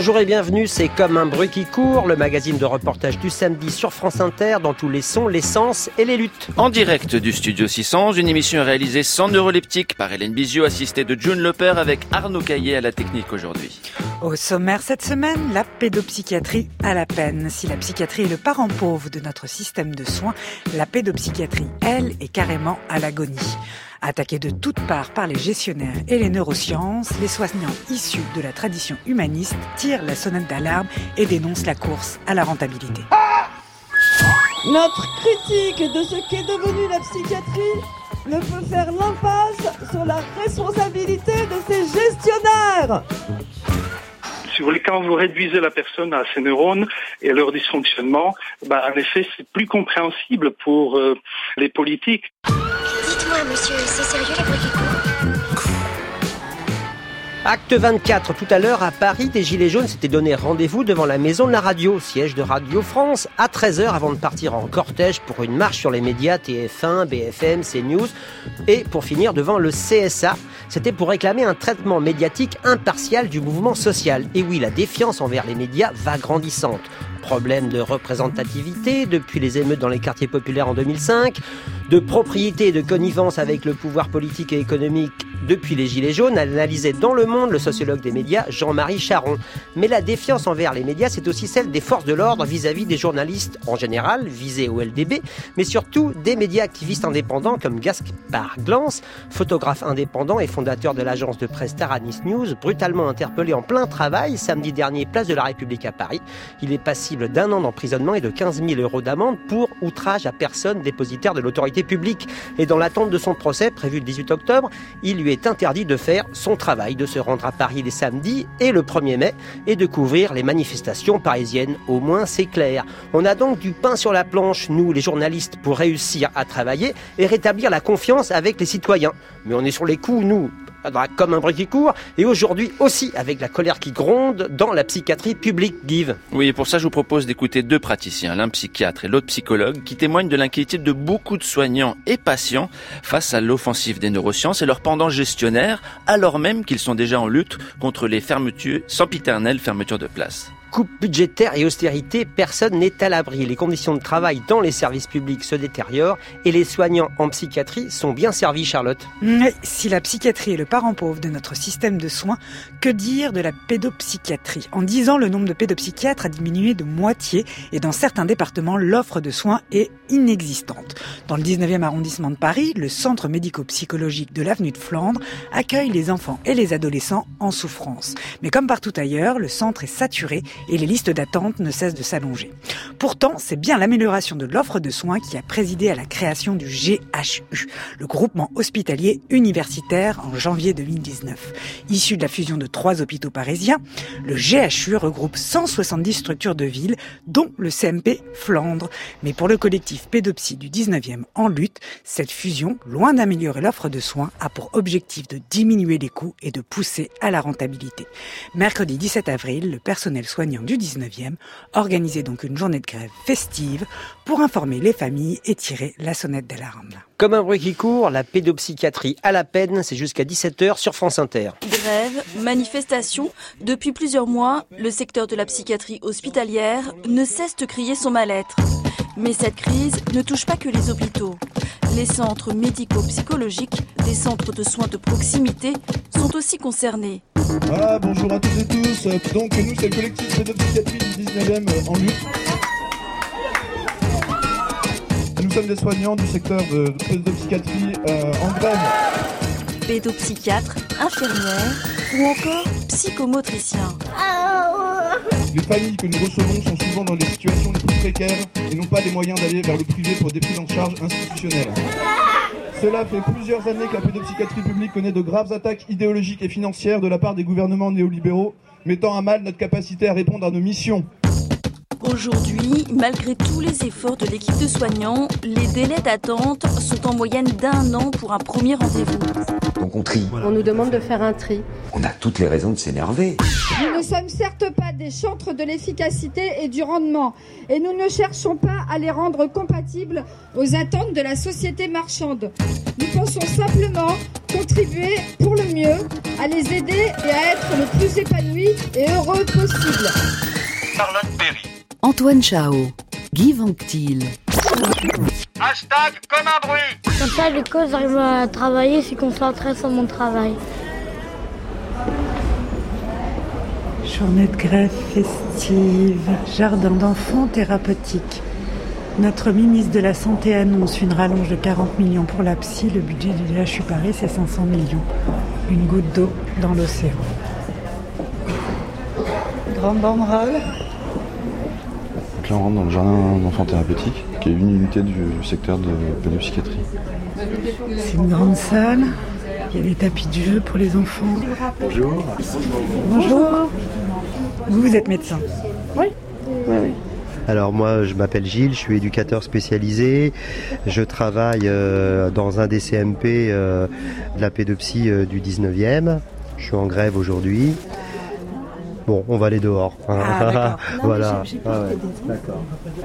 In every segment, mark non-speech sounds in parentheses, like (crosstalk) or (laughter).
Bonjour et bienvenue, c'est comme un bruit qui court, le magazine de reportage du samedi sur France Inter dans tous les sons, les sens et les luttes. En direct du studio 600, une émission réalisée sans neuroleptique par Hélène Bizio, assistée de June Lepère avec Arnaud Caillé à la technique aujourd'hui. Au sommaire cette semaine, la pédopsychiatrie à la peine. Si la psychiatrie est le parent pauvre de notre système de soins, la pédopsychiatrie, elle, est carrément à l'agonie. Attaqués de toutes parts par les gestionnaires et les neurosciences, les soignants issus de la tradition humaniste tirent la sonnette d'alarme et dénoncent la course à la rentabilité. Notre critique de ce qu'est devenu la psychiatrie ne peut faire l'impasse sur la responsabilité de ces gestionnaires. Si vous voulez, quand vous réduisez la personne à ses neurones et à leur dysfonctionnement, bah, en effet, c'est plus compréhensible pour euh, les politiques. Dites-moi, monsieur, c'est sérieux qui courent Acte 24, tout à l'heure à Paris, des Gilets jaunes s'étaient donné rendez-vous devant la maison de la radio, siège de Radio France, à 13h avant de partir en cortège pour une marche sur les médias TF1, BFM, CNews et pour finir devant le CSA. C'était pour réclamer un traitement médiatique impartial du mouvement social. Et oui, la défiance envers les médias va grandissante. Problème de représentativité depuis les émeutes dans les quartiers populaires en 2005, de propriété et de connivence avec le pouvoir politique et économique depuis les Gilets jaunes, analysait dans Le Monde le sociologue des médias Jean-Marie Charon. Mais la défiance envers les médias, c'est aussi celle des forces de l'ordre vis-à-vis des journalistes en général, visés au LDB, mais surtout des médias activistes indépendants comme Gaspard Glance, photographe indépendant et fondateur de l'agence de presse Taranis News, brutalement interpellé en plein travail samedi dernier, place de la République à Paris. Il est d'un an d'emprisonnement et de 15 000 euros d'amende pour outrage à personne dépositaire de l'autorité publique. Et dans l'attente de son procès, prévu le 18 octobre, il lui est interdit de faire son travail, de se rendre à Paris les samedis et le 1er mai et de couvrir les manifestations parisiennes. Au moins, c'est clair. On a donc du pain sur la planche, nous, les journalistes, pour réussir à travailler et rétablir la confiance avec les citoyens. Mais on est sur les coups, nous, comme un bruit qui court, et aujourd'hui aussi avec la colère qui gronde dans la psychiatrie publique, Give. Oui, et pour ça, je vous propose d'écouter deux praticiens, l'un psychiatre et l'autre psychologue, qui témoignent de l'inquiétude de beaucoup de soignants et patients face à l'offensive des neurosciences et leur pendant gestionnaire, alors même qu'ils sont déjà en lutte contre les fermetures, sempiternelles fermetures de places. Coupe budgétaire et austérité, personne n'est à l'abri. Les conditions de travail dans les services publics se détériorent et les soignants en psychiatrie sont bien servis, Charlotte. Mais si la psychiatrie est le parent pauvre de notre système de soins, que dire de la pédopsychiatrie? En 10 ans, le nombre de pédopsychiatres a diminué de moitié et dans certains départements, l'offre de soins est inexistante. Dans le 19e arrondissement de Paris, le centre médico-psychologique de l'avenue de Flandre accueille les enfants et les adolescents en souffrance. Mais comme partout ailleurs, le centre est saturé et les listes d'attente ne cessent de s'allonger. Pourtant, c'est bien l'amélioration de l'offre de soins qui a présidé à la création du GHU, le groupement hospitalier universitaire en janvier 2019. Issu de la fusion de trois hôpitaux parisiens, le GHU regroupe 170 structures de ville, dont le CMP Flandre. Mais pour le collectif Pédopsie du 19e en lutte, cette fusion, loin d'améliorer l'offre de soins, a pour objectif de diminuer les coûts et de pousser à la rentabilité. Mercredi 17 avril, le personnel soignant du 19e organisait donc une journée de grève festive pour informer les familles et tirer la sonnette d'alarme. Comme un bruit qui court, la pédopsychiatrie à la peine, c'est jusqu'à 17h sur France Inter. Grève, manifestation, depuis plusieurs mois, le secteur de la psychiatrie hospitalière ne cesse de crier son mal-être. Mais cette crise ne touche pas que les hôpitaux. Les centres médico-psychologiques, des centres de soins de proximité, sont aussi concernés. Voilà, bonjour à toutes et tous. Donc nous, c'est le collectif pédopsychiatrie du 19e en lutte. Nous sommes des soignants du secteur de pédopsychiatrie euh, en grève. Pédopsychiatres, infirmières ou encore psychomotriciens. Les familles que nous recevons sont souvent dans les situations les plus précaires et n'ont pas les moyens d'aller vers le privé pour des prises en charge institutionnelles. Cela fait plusieurs années que la pédopsychiatrie publique connaît de graves attaques idéologiques et financières de la part des gouvernements néolibéraux, mettant à mal notre capacité à répondre à nos missions. Aujourd'hui, malgré tous les efforts de l'équipe de soignants, les délais d'attente sont en moyenne d'un an pour un premier rendez-vous. Donc on trie. On nous demande de faire un tri. On a toutes les raisons de s'énerver. Nous ne sommes certes pas des chantres de l'efficacité et du rendement, et nous ne cherchons pas à les rendre compatibles aux attentes de la société marchande. Nous pensons simplement contribuer pour le mieux, à les aider et à être le plus épanoui et heureux possible. Charlotte. Antoine Chao. Guy Vanctil. Hashtag comme un bruit. Comme ça, du coup, j'arrive à travailler, je suis concentré sur mon travail. Journée de grève festive, jardin d'enfants thérapeutique. Notre ministre de la Santé annonce une rallonge de 40 millions pour la psy. Le budget du DHU Paris, c'est 500 millions. Une goutte d'eau dans l'océan. Grande banderole. Là, on rentre dans le jardin d'enfants thérapeutiques, qui est une unité du secteur de pédopsychiatrie. C'est une grande salle. Il y a des tapis de jeu pour les enfants. Bonjour. Bonjour. Vous, vous êtes médecin Oui. Oui, oui. Alors moi je m'appelle Gilles, je suis éducateur spécialisé, je travaille euh, dans un des CMP euh, de la pédopsie euh, du 19e, je suis en grève aujourd'hui. Bon, on va aller dehors. Ah, (laughs) voilà. Ah ouais. des-.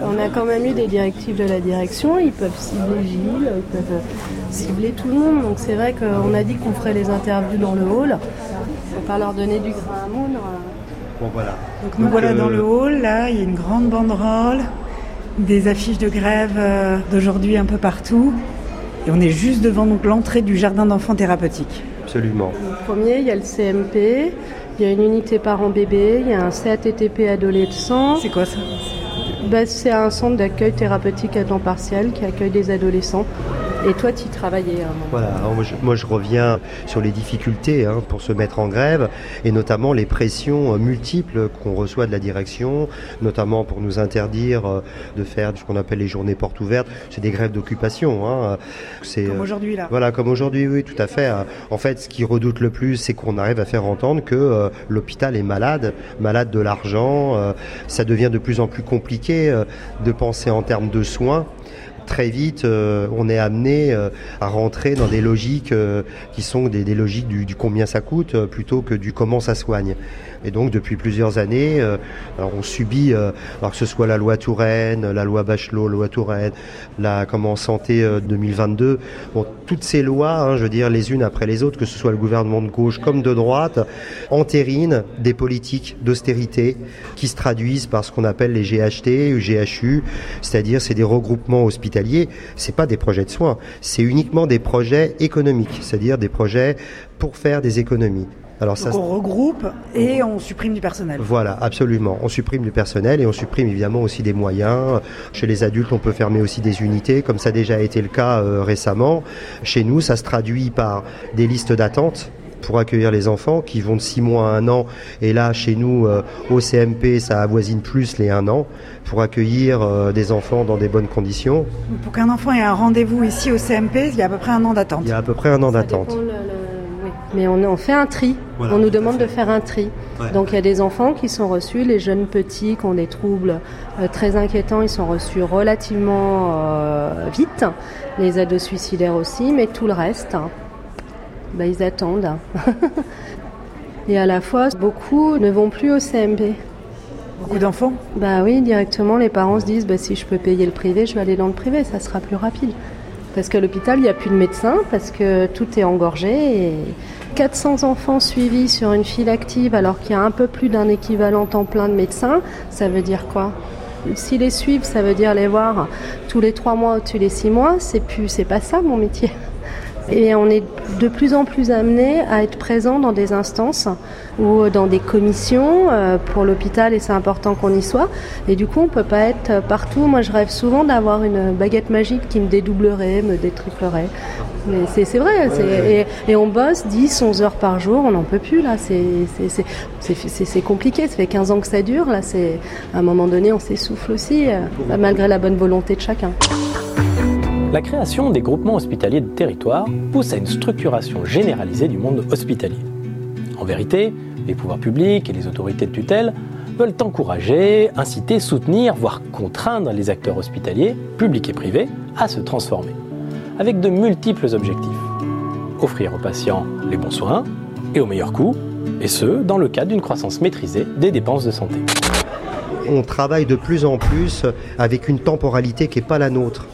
On a quand même eu des directives de la direction, ils peuvent cibler Gilles, ils peuvent euh, cibler tout le monde. Donc c'est vrai qu'on a dit qu'on ferait les interviews dans le hall. Faut pas leur donner du grain à moudre. Bon voilà. Donc nous voilà euh, dans le hall, là, il y a une grande banderole, des affiches de grève euh, d'aujourd'hui un peu partout. Et on est juste devant donc, l'entrée du jardin d'enfants thérapeutique. Absolument. Le premier, il y a le CMP, il y a une unité parents-bébé, il y a un CATTP adolescent. C'est quoi ça? Bah, C'est un centre d'accueil thérapeutique à temps partiel qui accueille des adolescents. Et toi, tu travaillais à un moment. Voilà, alors moi je, moi, je reviens sur les difficultés hein, pour se mettre en grève et notamment les pressions euh, multiples qu'on reçoit de la direction, notamment pour nous interdire euh, de faire ce qu'on appelle les journées portes ouvertes. C'est des grèves d'occupation. Hein. C'est Comme euh, aujourd'hui, là. Voilà, comme aujourd'hui, oui, tout à fait. Euh, En fait, ce qu'ils redoutent le plus, c'est qu'on arrive à faire entendre que euh, l'hôpital est malade, malade de l'argent. euh, ça devient de plus en plus compliqué euh, de penser en termes de soins très vite, euh, on est amené euh, à rentrer dans des logiques euh, qui sont des, logiques du, du combien ça coûte plutôt que du comment ça soigne. Et donc depuis plusieurs années, euh, on subit, euh, alors que ce soit la loi Touraine, la loi Bachelot, loi Touraine, la comment santé euh, 2022, bon, toutes ces lois, hein, je veux dire les unes après les autres, que ce soit le gouvernement de gauche comme de droite, entérinent des politiques d'austérité qui se traduisent par ce qu'on appelle les GHT ou GHU, c'est-à-dire c'est des regroupements hospitaliers, c'est pas des projets de soins, c'est uniquement des projets économiques, c'est-à-dire des projets pour faire des économies. Alors ça, on regroupe et on supprime du personnel. voilà, absolument. On supprime du personnel et on supprime évidemment aussi des moyens. Chez les adultes, on peut fermer aussi des unités, comme ça a déjà été le cas euh, récemment. Chez nous, ça se traduit par des listes d'attente pour accueillir les enfants qui vont de 6 mois à 1 an. Et là, chez nous, euh, au CMP, ça avoisine plus les 1 an pour accueillir euh, des enfants dans des bonnes conditions. Pour qu'un enfant ait un rendez-vous ici au CMP, il y a à peu près un an d'attente. Il y a à peu près un an d'attente. dépend le- le- oui. Mais on, on fait un tri. Voilà, on nous demande de faire un tri. Ouais. Donc il y a des enfants qui sont reçus, les jeunes petits qui ont des troubles euh, très inquiétants, ils sont reçus relativement euh, vite. Les ados suicidaires aussi, mais tout le reste, hein, bah, ils attendent. (laughs) Et à la fois, beaucoup ne vont plus au CMP. Beaucoup d'enfants? Bah oui, directement, les parents se disent bah, si je peux payer le privé, je vais aller dans le privé, ça sera plus rapide. Parce qu'à l'hôpital, il n'y a plus de médecins, parce que tout est engorgé. Et 400 enfants suivis sur une file active, alors qu'il y a un peu plus d'un équivalent temps plein de médecins, ça veut dire quoi? Si les suivre, ça veut dire les voir tous les trois mois ou tous les six mois, c'est plus, c'est pas ça mon métier. Et on est de plus en plus amené à être présent dans des instances ou dans des commissions euh, pour l'hôpital et c'est important qu'on y soit. Et du coup, on peut pas être partout. Moi, je rêve souvent d'avoir une baguette magique qui me dédoublerait, me détriplerait. Mais c'est vrai. Et, et on bosse 10, 11 heures par jour. On n'en peut plus là. C'est compliqué. Ça fait 15 ans que ça dure. Là, à un moment donné, on s'essouffle aussi, euh, malgré la bonne volonté de chacun. La création des groupements hospitaliers de territoire pousse à une structuration généralisée du monde hospitalier. En vérité, les pouvoirs publics et les autorités de tutelle veulent encourager, inciter, soutenir, voire contraindre les acteurs hospitaliers, publics et privés, à se transformer, avec de multiples objectifs. Offrir aux patients les bons soins et au meilleur coût, et ce, dans le cadre d'une croissance maîtrisée des dépenses de santé. on travaille de plus en plus avec une temporalité qui n'est pas la nôtre.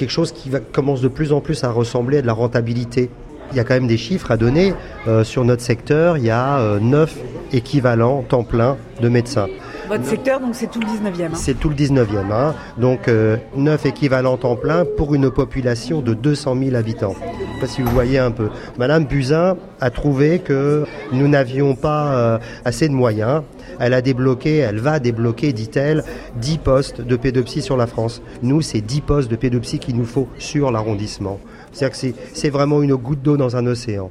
Quelque chose qui commence de plus en plus à ressembler à de la rentabilité. Il y a quand même des chiffres à donner. Euh, sur notre secteur, il y a euh, 9 équivalents temps plein de médecins. Votre secteur, donc c'est tout le 19e. hein. C'est tout le 19e. hein. Donc euh, 9 équivalents temps plein pour une population de 200 000 habitants. Je sais pas si vous voyez un peu. Madame Buzyn a trouvé que nous n'avions pas euh, assez de moyens. Elle a débloqué, elle va débloquer, dit-elle, 10 postes de pédopsie sur la France. Nous, c'est 10 postes de pédopsie qu'il nous faut sur l'arrondissement. C'est-à-dire que c'est- c'est vraiment une goutte d'eau dans un océan.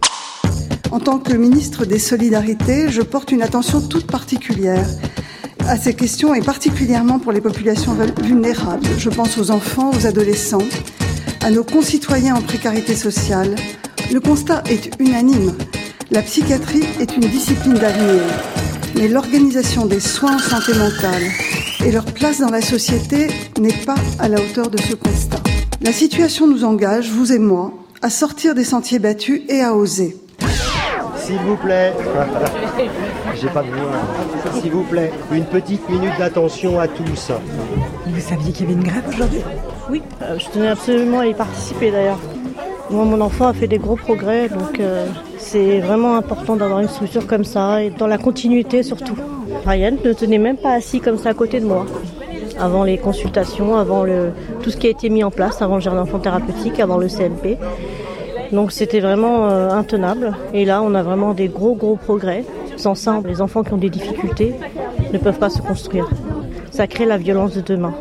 En tant que ministre des Solidarités, je porte une attention toute particulière à ces questions et particulièrement pour les populations vulnérables. Je pense aux enfants, aux adolescents, à nos concitoyens en précarité sociale. Le constat est unanime. La psychiatrie est une discipline d'avenir. Mais l'organisation des soins en santé mentale et leur place dans la société n'est pas à la hauteur de ce constat. La situation nous engage, vous et moi, à sortir des sentiers battus et à oser. S'il vous plaît. J'ai pas de voix. S'il vous plaît, une petite minute d'attention à tous. Vous saviez qu'il y avait une grève aujourd'hui Oui, euh, je tenais absolument à y participer d'ailleurs. Moi, mon enfant a fait des gros progrès, donc euh, c'est vraiment important d'avoir une structure comme ça et dans la continuité surtout. Ryan ne tenait même pas assis comme ça à côté de moi. Avant les consultations, avant le, tout ce qui a été mis en place, avant le jardin d'enfants thérapeutique, avant le CMP. Donc c'était vraiment euh, intenable. Et là, on a vraiment des gros, gros progrès. Ça, les enfants qui ont des difficultés ne peuvent pas se construire. Ça crée la violence de demain.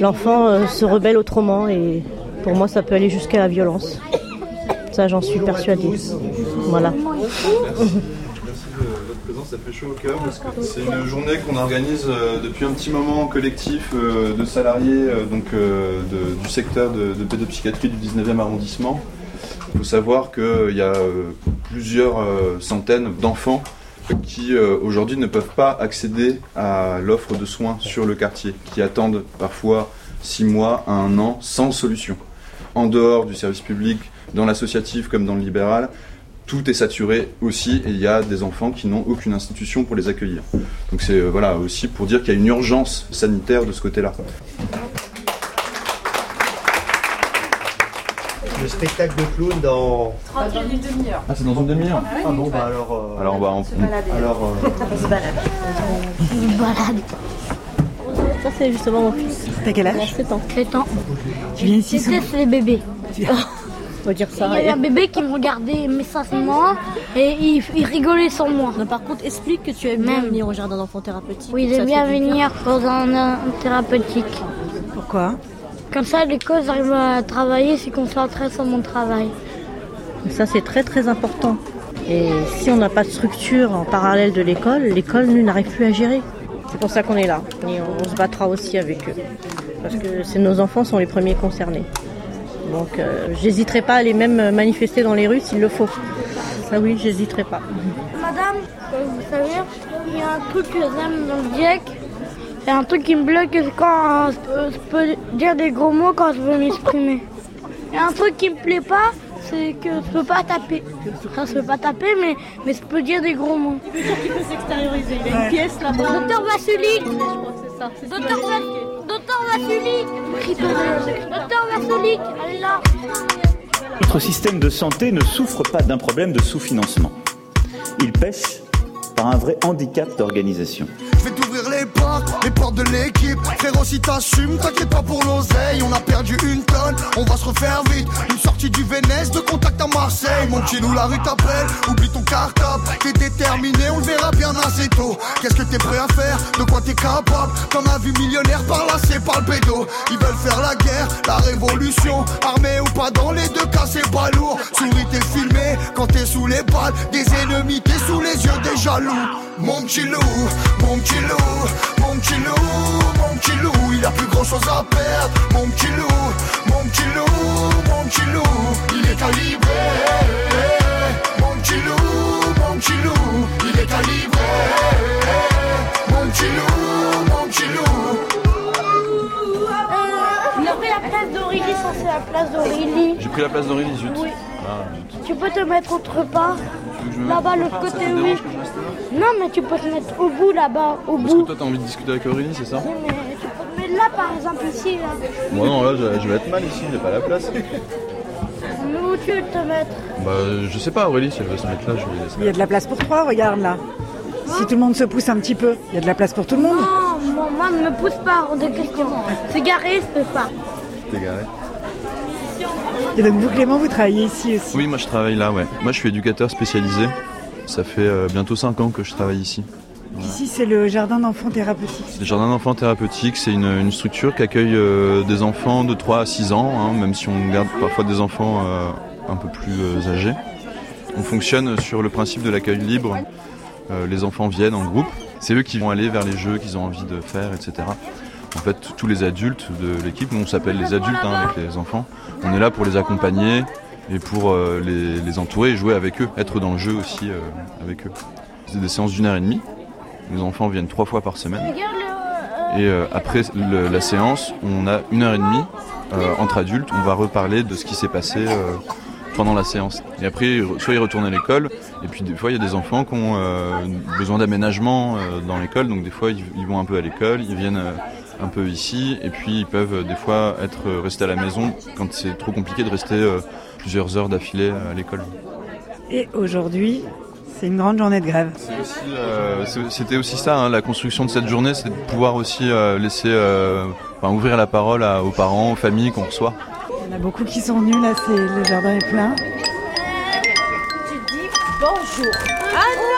L'enfant euh, se rebelle autrement et pour moi, ça peut aller jusqu'à la violence. Ça, j'en suis persuadée. Voilà. Ça fait chaud au cœur parce que c'est une journée qu'on organise euh, depuis un petit moment en collectif euh, de salariés euh, donc, euh, du secteur de pédopsychiatrie du 19e arrondissement. Il faut savoir qu'il y a euh, plusieurs euh, centaines d'enfants qui euh, aujourd'hui ne peuvent pas accéder à l'offre de soins sur le quartier, qui attendent parfois six mois à un an sans solution. En dehors du service public, dans l'associatif comme dans le libéral, tout est saturé aussi et il y a des enfants qui n'ont aucune institution pour les accueillir. Donc c'est euh, voilà aussi pour dire qu'il y a une urgence sanitaire de ce côté-là. Le spectacle de clown dans. Ah c'est dans une demi-heure. Ah bon bah alors. euh, Alors on va en... Alors. euh, On se balade. Ça, c'est justement mon fils. T'as quel âge 7 ans. 7 ans. Tu viens ici Je déteste les bébés. (laughs) On va dire ça. Il y avait un bébé qui me regardait méchamment et il, il rigolait sur moi. Non, par contre, explique que tu aimes bien Même. venir au jardin d'enfants thérapeutique. Oui, Ça j'aime bien venir dans un, un thérapeutique. Pourquoi? Comme ça, à l'école, j'arrive à travailler, je suis concentrée sur mon travail. Ça, c'est très très important. Et si on n'a pas de structure en parallèle de l'école, l'école nous n'arrive plus à gérer. C'est pour ça qu'on est là. Et on se battra aussi avec eux. Parce que c'est nos enfants sont les premiers concernés. Donc, euh, j'hésiterai pas à les même manifester dans les rues s'il le faut. Ça oui, j'hésiterai pas. Madame, vous savez, il y a un truc que j'aime dans le GIEC. Il y a un truc qui me bloque, c'est quand je, peux, je peux dire des gros mots quand je veux m'exprimer. Il y a un truc qui me plaît pas, c'est que je peux pas taper. Enfin, je peux pas taper, mais, mais je peux dire des gros mots. Je suis sûr qu'il peut s'extérioriser. Il a une pièce là-bas. Docteur Vassulik Je crois que c'est ça. C'est ça. Docteur, Va- Docteur Vassulik Docteur Vassulik, elle est là Notre système de santé ne souffre pas d'un problème de sous-financement. Il pêche par un vrai handicap d'organisation. Je vais t'ouvrir les de l'équipe. Frérot, si t'assumes, t'inquiète pas pour l'oseille. On a perdu une tonne, on va se refaire vite. Une sortie du Vénès, de contact à Marseille. Mon petit loup, la rue t'appelle, oublie ton cartable. T'es déterminé, on le verra bien assez tôt. Qu'est-ce que t'es prêt à faire? De quoi t'es capable? T'en as vu millionnaire par là, c'est par le bédo. Ils veulent faire la guerre, la révolution. Armé ou pas, dans les deux cas, c'est pas lourd. Souris, t'es filmé quand t'es sous les balles. Des ennemis, t'es sous les yeux des jaloux. Mon petit loup, mon petit loup, mon petit loup, mon petit loup, il a plus grand chose à perdre. Mon petit loup, mon petit loup, mon petit loup, il est calibré. Mon petit loup, mon petit loup, il est calibré. Mon petit loup, mon petit loup. Il a pris la place d'Aurélie, ça c'est la place d'Aurélie. J'ai pris la place d'Aurélie, zut. Oui. Ah, Tu peux te mettre autre part. que Là-bas, l'autre côté, oui. que Non, mais tu peux te mettre au bout là-bas, au Parce que bout. toi t'as envie de discuter avec Aurélie, c'est ça Oui, mais tu peux te mettre là par exemple, ici. Là. Moi non, là je je vais être mal ici, j'ai pas la place. Où tu veux te mettre Bah, je sais pas, Aurélie, si elle veut se mettre là, je vais laisser. Il y a de la place pour trois, regarde là. Si tout le monde se pousse un petit peu, il y a de la place pour tout le monde. Non, moi, moi, ne me pousse pas hors de question. C'est garé, je peux pas. T'es garé Et donc vous, Clément, vous travaillez ici aussi. Oui, moi je travaille là, ouais. Moi je suis éducateur spécialisé. Ça fait euh, bientôt 5 ans que je travaille ici. Ici, c'est le jardin d'enfants thérapeutique. Le jardin d'enfants thérapeutique, c'est une, une structure qui accueille euh, des enfants de 3 à 6 ans, hein, même si on garde parfois des enfants euh, un peu plus euh, âgés. On fonctionne sur le principe de l'accueil libre. Euh, les enfants viennent en groupe. C'est eux qui vont aller vers les jeux qu'ils ont envie de faire, etc. En fait, tous les adultes de l'équipe, nous on s'appelle les adultes hein, avec les enfants, on est là pour les accompagner et pour euh, les, les entourer jouer avec eux, être dans le jeu aussi euh, avec eux. C'est des séances d'une heure et demie. Les enfants viennent trois fois par semaine. Et euh, après la séance, on a une heure et demie euh, entre adultes. On va reparler de ce qui s'est passé euh, pendant la séance. Et après, soit ils retournent à l'école, et puis des fois, il y a des enfants qui ont euh, besoin d'aménagement euh, dans l'école. Donc des fois, ils, ils vont un peu à l'école, ils viennent euh, un peu ici, et puis ils peuvent euh, des fois être restés à la maison quand c'est trop compliqué de rester euh, plusieurs heures d'affilée à l'école. Et aujourd'hui, c'est une grande journée de grève. Euh, C'était aussi ça, hein, la construction de cette journée, c'est de pouvoir aussi euh, laisser, euh, enfin, ouvrir la parole à- aux parents, aux familles qu'on reçoit. Il y en a beaucoup qui sont venus, là, c'est le jardin est plein. Tu dis bonjour. Ah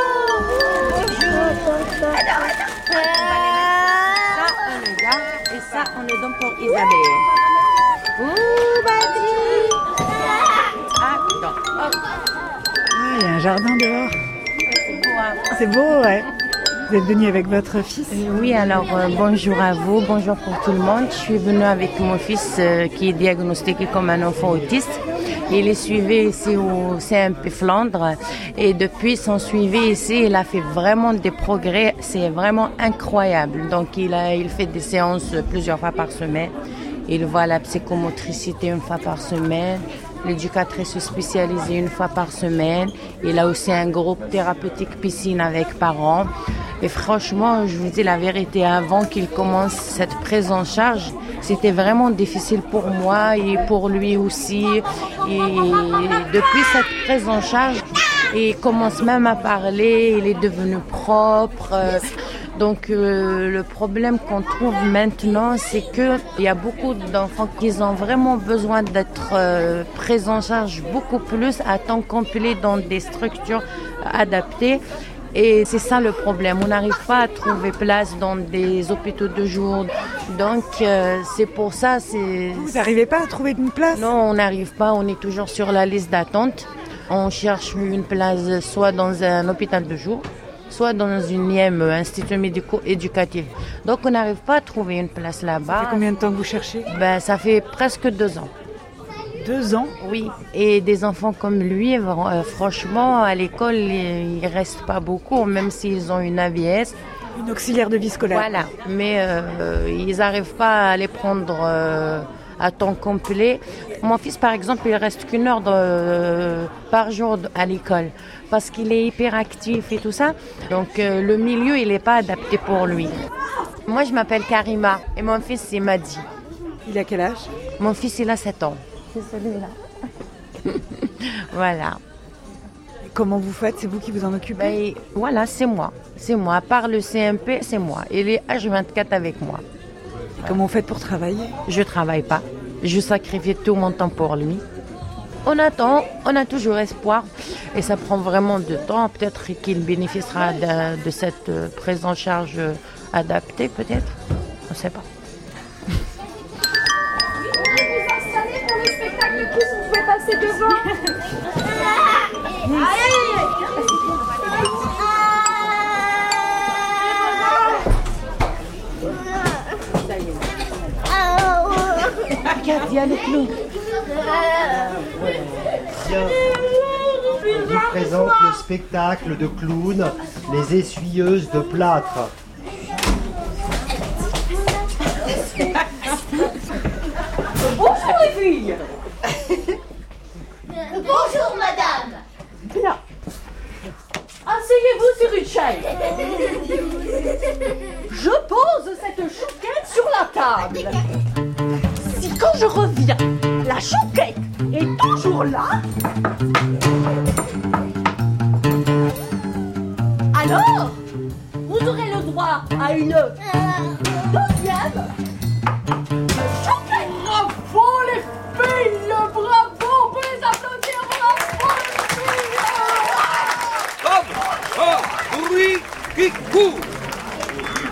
Isabelle. Ouh, Badri. Ah. Hop. Ah, il y a un jardin dehors. C'est beau, hein C'est beau, ouais. Vous êtes venu avec votre fils Oui, alors euh, bonjour à vous, bonjour pour tout le monde. Je suis venue avec mon fils euh, qui est diagnostiqué comme un enfant autiste. Il est suivi ici au CMP Flandre et depuis son suivi ici, il a fait vraiment des progrès. C'est vraiment incroyable. Donc il, a, il fait des séances plusieurs fois par semaine. Il voit la psychomotricité une fois par semaine, l'éducatrice spécialisée une fois par semaine. Il a aussi un groupe thérapeutique piscine avec parents. Et franchement, je vous dis la vérité, avant qu'il commence cette prise en charge, c'était vraiment difficile pour moi et pour lui aussi. Et depuis cette prise en charge, il commence même à parler, il est devenu propre. Donc euh, le problème qu'on trouve maintenant, c'est que il y a beaucoup d'enfants qui ont vraiment besoin d'être euh, pris en charge beaucoup plus à temps complet dans des structures adaptées. Et c'est ça le problème. On n'arrive pas à trouver place dans des hôpitaux de jour. Donc euh, c'est pour ça. C'est. Vous n'arrivez pas à trouver une place? Non, on n'arrive pas. On est toujours sur la liste d'attente. On cherche une place soit dans un hôpital de jour, soit dans une IEM, Institut médico-éducatif. Donc on n'arrive pas à trouver une place là-bas. Ça fait combien de temps que vous cherchez? Ben, Ça fait presque deux ans. Deux ans Oui. Et des enfants comme lui, euh, franchement, à l'école, ils ne restent pas beaucoup, même s'ils ont une AVS. Une auxiliaire de vie scolaire. Voilà. Mais euh, ils n'arrivent pas à les prendre euh, à temps complet. Mon fils, par exemple, il reste qu'une heure de- par jour à l'école parce qu'il est hyperactif et tout ça. Donc le milieu, il n'est pas adapté pour lui. Moi, je m'appelle Karima et mon fils, c'est Madi. Il a quel âge? Mon fils, il a 7 ans. C'est celui-là. (laughs) voilà. Comment vous faites? C'est vous qui vous en occupez? Ben, voilà, c'est moi. C'est moi. À part le CMP, c'est moi. Il est H24 avec moi. Comment vous faites pour travailler? Je travaille pas. Je sacrifie tout mon temps pour lui. On attend, on a toujours espoir. Et ça prend vraiment de temps. Peut-être qu'il bénéficiera de, de cette euh, prise en charge euh, adaptée, peut-être. On ne sait pas. Passer devant. Regarde, il y a le. Je vous présente le spectacle de clowns, les essuyeuses de plâtre. Bonjour les filles. Bonjour madame. Bien. Asseyez-vous sur une chaise. Je pose cette chouquette sur la table. Si quand je reviens, la chouquette est toujours là. Alors, vous aurez le droit à une deuxième choquette. Qui court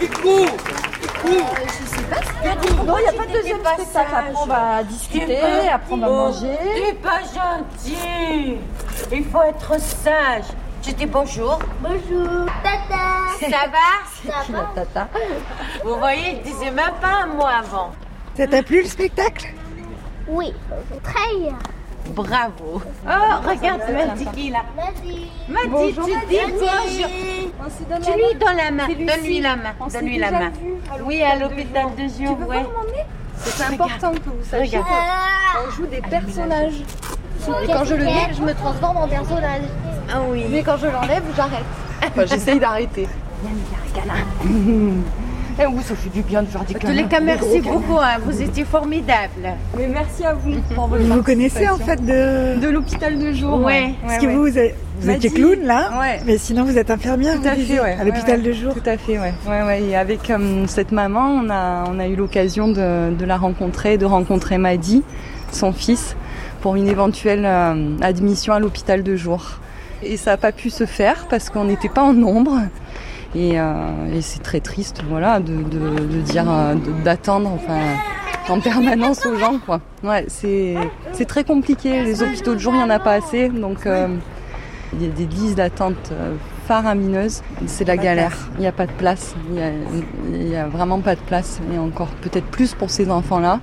Qui court Qui Non, il n'y a pas de deuxième spectacle. Après, on va discuter, après, on va manger. T'es pas gentil. Il faut être sage. Je dis bonjour. Bonjour. Tata. Ça va? Ça va Tata. Vous voyez, il disait même pas un mot avant. Ça t'a plu le spectacle? Oui, très bien. Bravo. Oh, regarde Madi qui est là. Madi, Bonjour, tu Madi. dis bonjour. Tu lui donnes la main. Donne-lui la main. On Donne-lui la main. Oui, à l'hôpital de jour, Tu veux ouais. C'est important que vous sachiez qu'on joue des personnages. Et quand je le c'est je me transforme en personnage. Ah oui. Mais quand je l'enlève, j'arrête. (laughs) Enfin, j'essaye d'arrêter. (laughs) Eh oui, ça fait du bien de faire des câlins. tous les cas, merci beaucoup. hein, Vous étiez formidables. Mais merci à vous pour votre Vous vous connaissez en fait de... De l'hôpital de jour. Ouais. Parce que vous, vous, vous étiez clown là, Ouais. mais sinon vous êtes infirmière Tout vous à fait, ouais. à l'hôpital Ouais, de jour. Tout à fait, ouais. ouais, ouais. Et avec euh, cette maman, on a, on a eu l'occasion de, de la rencontrer, de rencontrer Madi, son fils, pour une éventuelle euh, admission à l'hôpital de jour. Et ça n'a pas pu se faire parce qu'on n'était pas en nombre. Et, euh, et c'est très triste, voilà, de, de, de dire, euh, d'attendre, enfin, en permanence aux gens, quoi. Ouais, c'est, c'est très compliqué. Les hôpitaux de jour, il n'y en a pas assez, donc euh, il y a des listes d'attente euh, faramineuses. C'est la galère. Il n'y a pas de place. Il y a, vraiment pas de place. Et encore peut-être plus pour ces enfants-là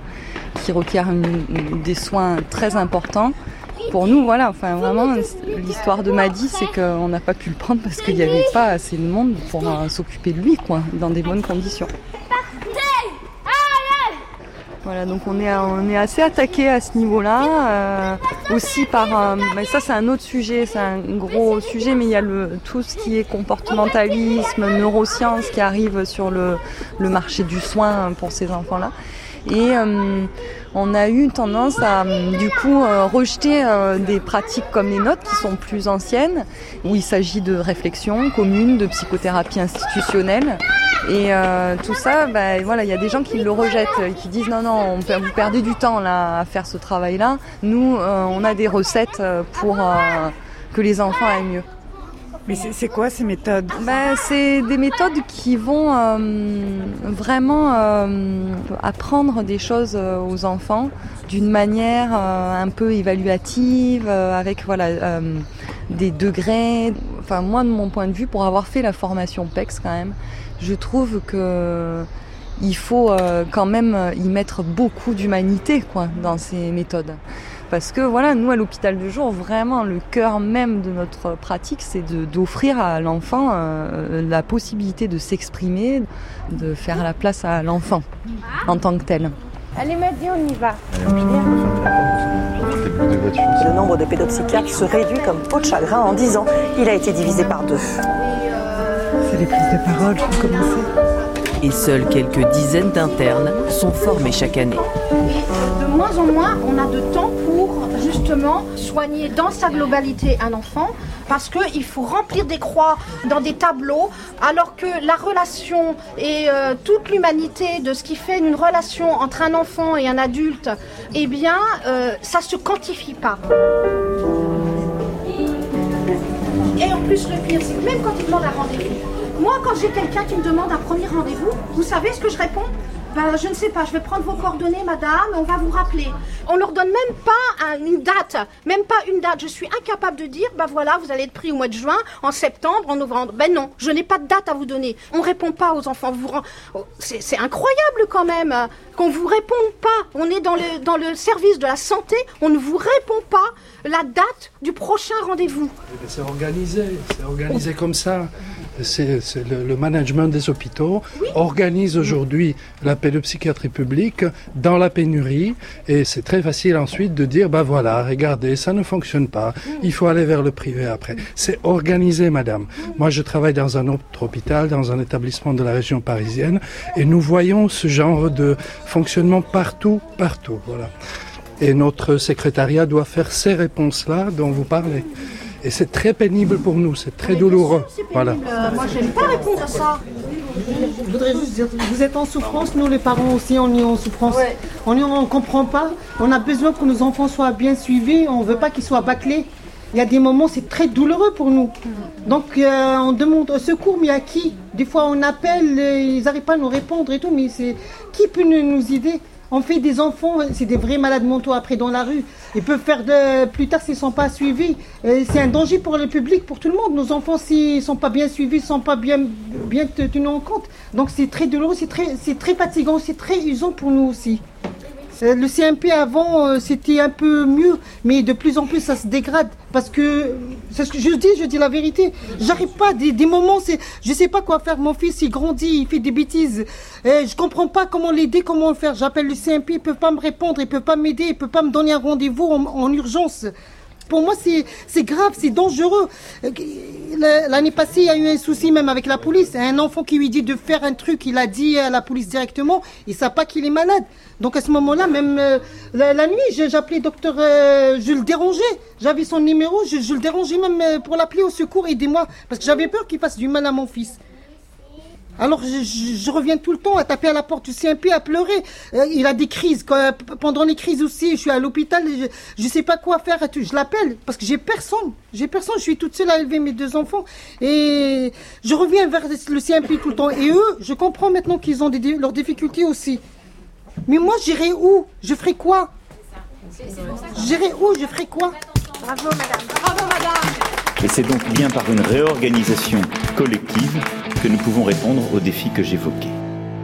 qui requièrent une- des soins très importants. Pour nous, voilà, enfin vraiment, l'histoire de Madi, c'est qu'on n'a pas pu le prendre parce qu'il n'y avait pas assez de monde pour euh, s'occuper de lui, quoi, dans des bonnes conditions. Voilà, donc on est, on est assez attaqué à ce niveau-là, euh, aussi par, euh, mais ça c'est un autre sujet, c'est un gros sujet, mais il y a le, tout ce qui est comportementalisme, neurosciences qui arrive sur le, le marché du soin pour ces enfants-là. Et euh, on a eu tendance à du coup euh, rejeter euh, des pratiques comme les nôtres qui sont plus anciennes, où il s'agit de réflexion commune, de psychothérapie institutionnelle. Et euh, tout ça, bah, voilà, il y a des gens qui le rejettent, et qui disent non, non, on, vous perdez du temps là à faire ce travail-là. Nous, euh, on a des recettes pour euh, que les enfants aillent mieux. Mais c'est quoi ces méthodes? Ben, c'est des méthodes qui vont euh, vraiment euh, apprendre des choses euh, aux enfants d'une manière euh, un peu évaluative, euh, avec voilà euh, des degrés. Enfin, moi, de mon point de vue, pour avoir fait la formation PEX quand même, je trouve que il faut quand même y mettre beaucoup d'humanité quoi dans ces méthodes. Parce que voilà, nous à l'hôpital de jour, vraiment le cœur même de notre pratique, c'est d'offrir à l'enfant euh, la possibilité de s'exprimer, de faire la place à l'enfant en tant que tel. Allez, Madi, on y va. Le nombre de pédopsychiatres se réduit comme peau de chagrin en 10 ans. Il a été divisé par deux. C'est les prises de parole pour commencer. Et seules quelques dizaines d'internes sont formés chaque année. De moins en moins, on a de temps pour justement soigner dans sa globalité un enfant parce qu'il faut remplir des croix dans des tableaux alors que la relation et euh, toute l'humanité de ce qui fait une relation entre un enfant et un adulte, eh bien, euh, ça se quantifie pas. Et en plus, le pire, c'est que même quand ils demandent un rendez-vous, moi, quand j'ai quelqu'un qui me demande un premier rendez-vous, vous savez ce que je réponds? Ben, je ne sais pas, je vais prendre vos coordonnées, madame, on va vous rappeler. On leur donne même pas un- une date, même pas une date. Je suis incapable de dire, ben voilà, vous allez être pris au mois de juin, en septembre, en novembre. Ben non, je n'ai pas de date à vous donner. On répond pas aux enfants. Vous oh, c'est incroyable quand même euh, qu'on vous réponde pas. On est dans le, dans le service de la santé, on ne vous répond pas la date du prochain rendez-vous. Eh bien, C'est organisé, c'est organisé comme ça. C'est le management des hôpitaux organise aujourd'hui la pédopsychiatrie publique dans la pénurie et c'est très facile ensuite de dire bah voilà regardez ça ne fonctionne pas il faut aller vers le privé après. C'est organisé madame. Moi je travaille dans un autre hôpital dans un établissement de la région parisienne et nous voyons ce genre de fonctionnement partout partout voilà. Et notre secrétariat doit faire ces réponses-là dont vous parlez. Et c'est très pénible pour nous, c'est très douloureux. Voilà. Euh, moi, j'aime pas répondre à ça. Je voudrais juste dire, vous êtes en souffrance, nous les parents aussi, on est en souffrance. On ne comprend pas, on a besoin que nos enfants soient bien suivis, on ne veut pas qu'ils soient bâclés. Il y a des moments, c'est très douloureux pour nous. Donc euh, on demande au secours, mais à qui? Des fois on appelle, euh, ils n'arrivent pas à nous répondre et tout, mais c'est qui peut nous aider? On fait des enfants, c'est des vrais malades mentaux après dans la rue. Ils peuvent faire de plus tard s'ils ne sont pas suivis. C'est un danger pour le public, pour tout le monde. Nos enfants, s'ils ne sont pas bien suivis, ne sont pas bien, bien tenus en compte. Donc c'est très douloureux, c'est très, c'est très fatigant, c'est très usant pour nous aussi. Euh, Le CMP avant, euh, c'était un peu mieux, mais de plus en plus, ça se dégrade. Parce que, c'est ce que je dis, je dis la vérité. J'arrive pas, des, des moments, c'est, je sais pas quoi faire. Mon fils, il grandit, il fait des bêtises. Et je comprends pas comment l'aider, comment le faire. J'appelle le CMP, ils peuvent pas me répondre, ils peuvent pas m'aider, ils peuvent pas me donner un rendez-vous en, en urgence. Pour moi, c'est grave, c'est dangereux. Euh, la- L'année passée, il y a eu un souci même avec la police. Un enfant qui lui dit de faire un truc, il a dit à la police directement, il ne sait pas qu'il est malade. Donc à ce moment-là, même euh, la, nuit, j'appelais docteur, euh, je le dérangeais. J'avais son numéro, je, je le dérangeais même euh, pour l'appeler au secours, aidez-moi. Parce que j'avais peur qu'il fasse du mal à mon fils. Alors je, je- je reviens tout le temps à taper à la porte du CMP, à pleurer. Euh, il a des crises. Quand- pendant les crises aussi, je suis à l'hôpital, je ne sais pas quoi faire. Je l'appelle parce que j'ai personne. J'ai personne. Je suis toute seule à élever mes deux enfants. Et je reviens vers le CMP tout le temps. Et eux, je comprends maintenant qu'ils ont des, leurs difficultés aussi. Mais moi, j'irai où? Je ferai quoi? J'irai où? Je ferai quoi? Bravo, madame. Bravo, madame. Et c'est donc bien par une réorganisation collective que nous pouvons répondre aux défis que j'évoquais.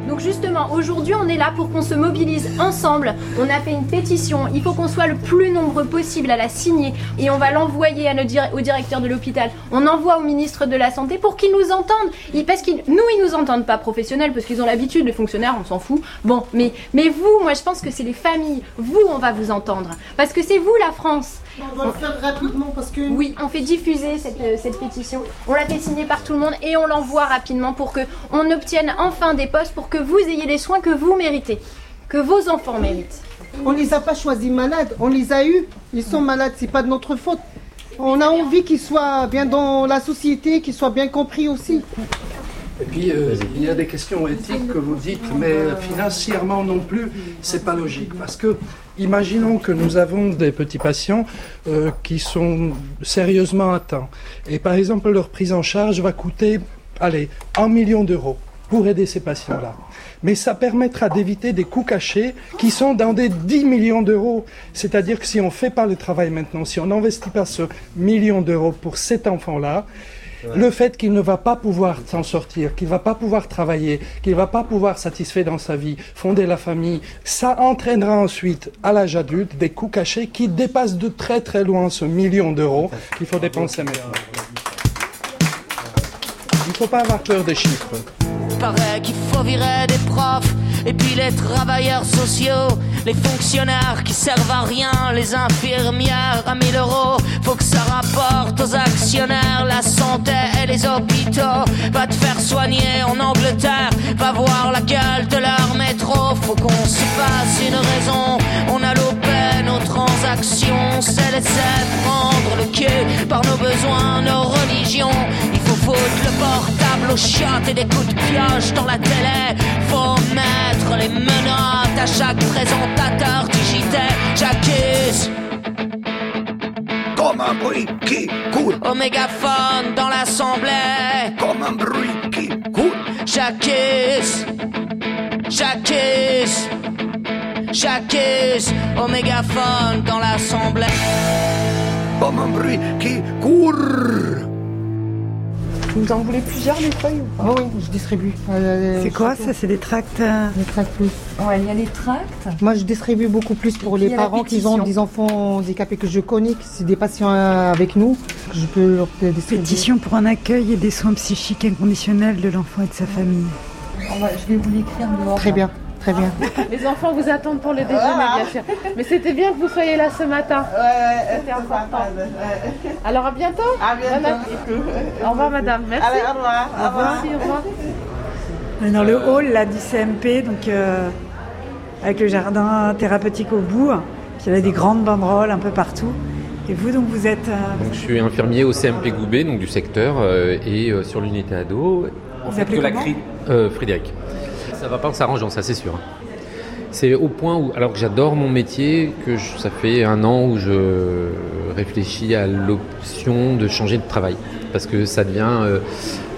Donc justement, aujourd'hui, on est là pour qu'on se mobilise ensemble. On a fait une pétition. Il faut qu'on soit le plus nombreux possible à la signer et on va l'envoyer au directeur de l'hôpital. On envoie au ministre de la santé pour qu'il nous entende. Parce qu'ils nous, ils nous entendent pas professionnels parce qu'ils ont l'habitude. Les fonctionnaires, on s'en fout. Bon, mais vous, moi, je pense que c'est les familles. Vous, on va vous entendre parce que c'est vous la France. On doit le faire rapidement parce que. Oui, on fait diffuser cette, euh, cette pétition. On la fait signer par tout le monde et on l'envoie rapidement pour que on obtienne enfin des postes pour que vous ayez les soins que vous méritez, que vos enfants méritent. On les a pas choisis malades, on les a eus. Ils sont malades, c'est pas de notre faute. On a envie qu'ils soient bien dans la société, qu'ils soient bien compris aussi. Et puis, euh, il y a des questions éthiques que vous dites, mais financièrement non plus, c'est pas logique. Parce que, imaginons que nous avons des petits patients euh, qui sont sérieusement atteints. Et par exemple, leur prise en charge va coûter, allez, un million d'euros pour aider ces patients-là. Mais ça permettra d'éviter des coûts cachés qui sont dans des 10 millions d'euros. C'est-à-dire que si on ne fait pas le travail maintenant, si on n'investit pas ce million d'euros pour cet enfant-là, le fait qu'il ne va pas pouvoir s'en sortir, qu'il ne va pas pouvoir travailler, qu'il ne va pas pouvoir satisfaire dans sa vie, fonder la famille, ça entraînera ensuite, à l'âge adulte, des coûts cachés qui dépassent de très très loin ce million d'euros qu'il faut dépenser maintenant. Il ne faut pas avoir peur des chiffres. Paraît qu'il faut virer des profs et puis les travailleurs sociaux, les fonctionnaires qui servent à rien, les infirmières à 1000 euros. Faut que ça rapporte aux actionnaires la santé et les hôpitaux. Va te faire soigner en Angleterre, va voir la gueule de leur métro. Faut qu'on se fasse une raison. On a loupé nos transactions, c'est laisser prendre le cul par nos besoins, nos religions. Il faut foutre le portable au chiottes et des coups de pioche dans la télé. Faut mettre les menottes à chaque présentateur JT. J'accuse. Comme un bruit qui court. Au mégaphone dans l'assemblée. Comme un bruit qui court. J'accuse. J'accuse. J'accuse. Au mégaphone dans l'assemblée. Comme un bruit qui court. Vous en voulez plusieurs des feuilles Ah oui, je distribue. Euh, C'est quoi ça C'est des tracts euh, Des tracts plus. Ouais, il y a les tracts. Moi, je distribue beaucoup plus pour les parents qui ont des enfants handicapés que je connais, que c'est des patients euh, avec nous. Je peux leur distribuer. Pétition pour un accueil et des soins psychiques inconditionnels de l'enfant et de sa famille. On va- je vais vous l'écrire dehors. Très bien, très bien. (laughs) Les enfants vous attendent pour le déjeuner, bien sûr. Mais c'était bien que vous soyez là ce matin. C'était important. Alors à bientôt. À bientôt. Au revoir, madame. Merci. Allez, au revoir. Au revoir. Merci, au revoir. On est dans le hall là, du CMP, donc euh, avec le jardin thérapeutique au bout, Il y avait des grandes banderoles un peu partout. Et vous, donc, vous êtes. euh, Donc, je suis infirmier au CMP Goubet, donc du secteur, euh, et euh, sur l'unité ado. En Vous appelez que la comment cri- euh, Frédéric. Ça va pas en s'arrangeant, ça c'est sûr. C'est au point où, alors que j'adore mon métier, que ça fait un an où je réfléchis à l'option de changer de travail. Parce que ça devient euh,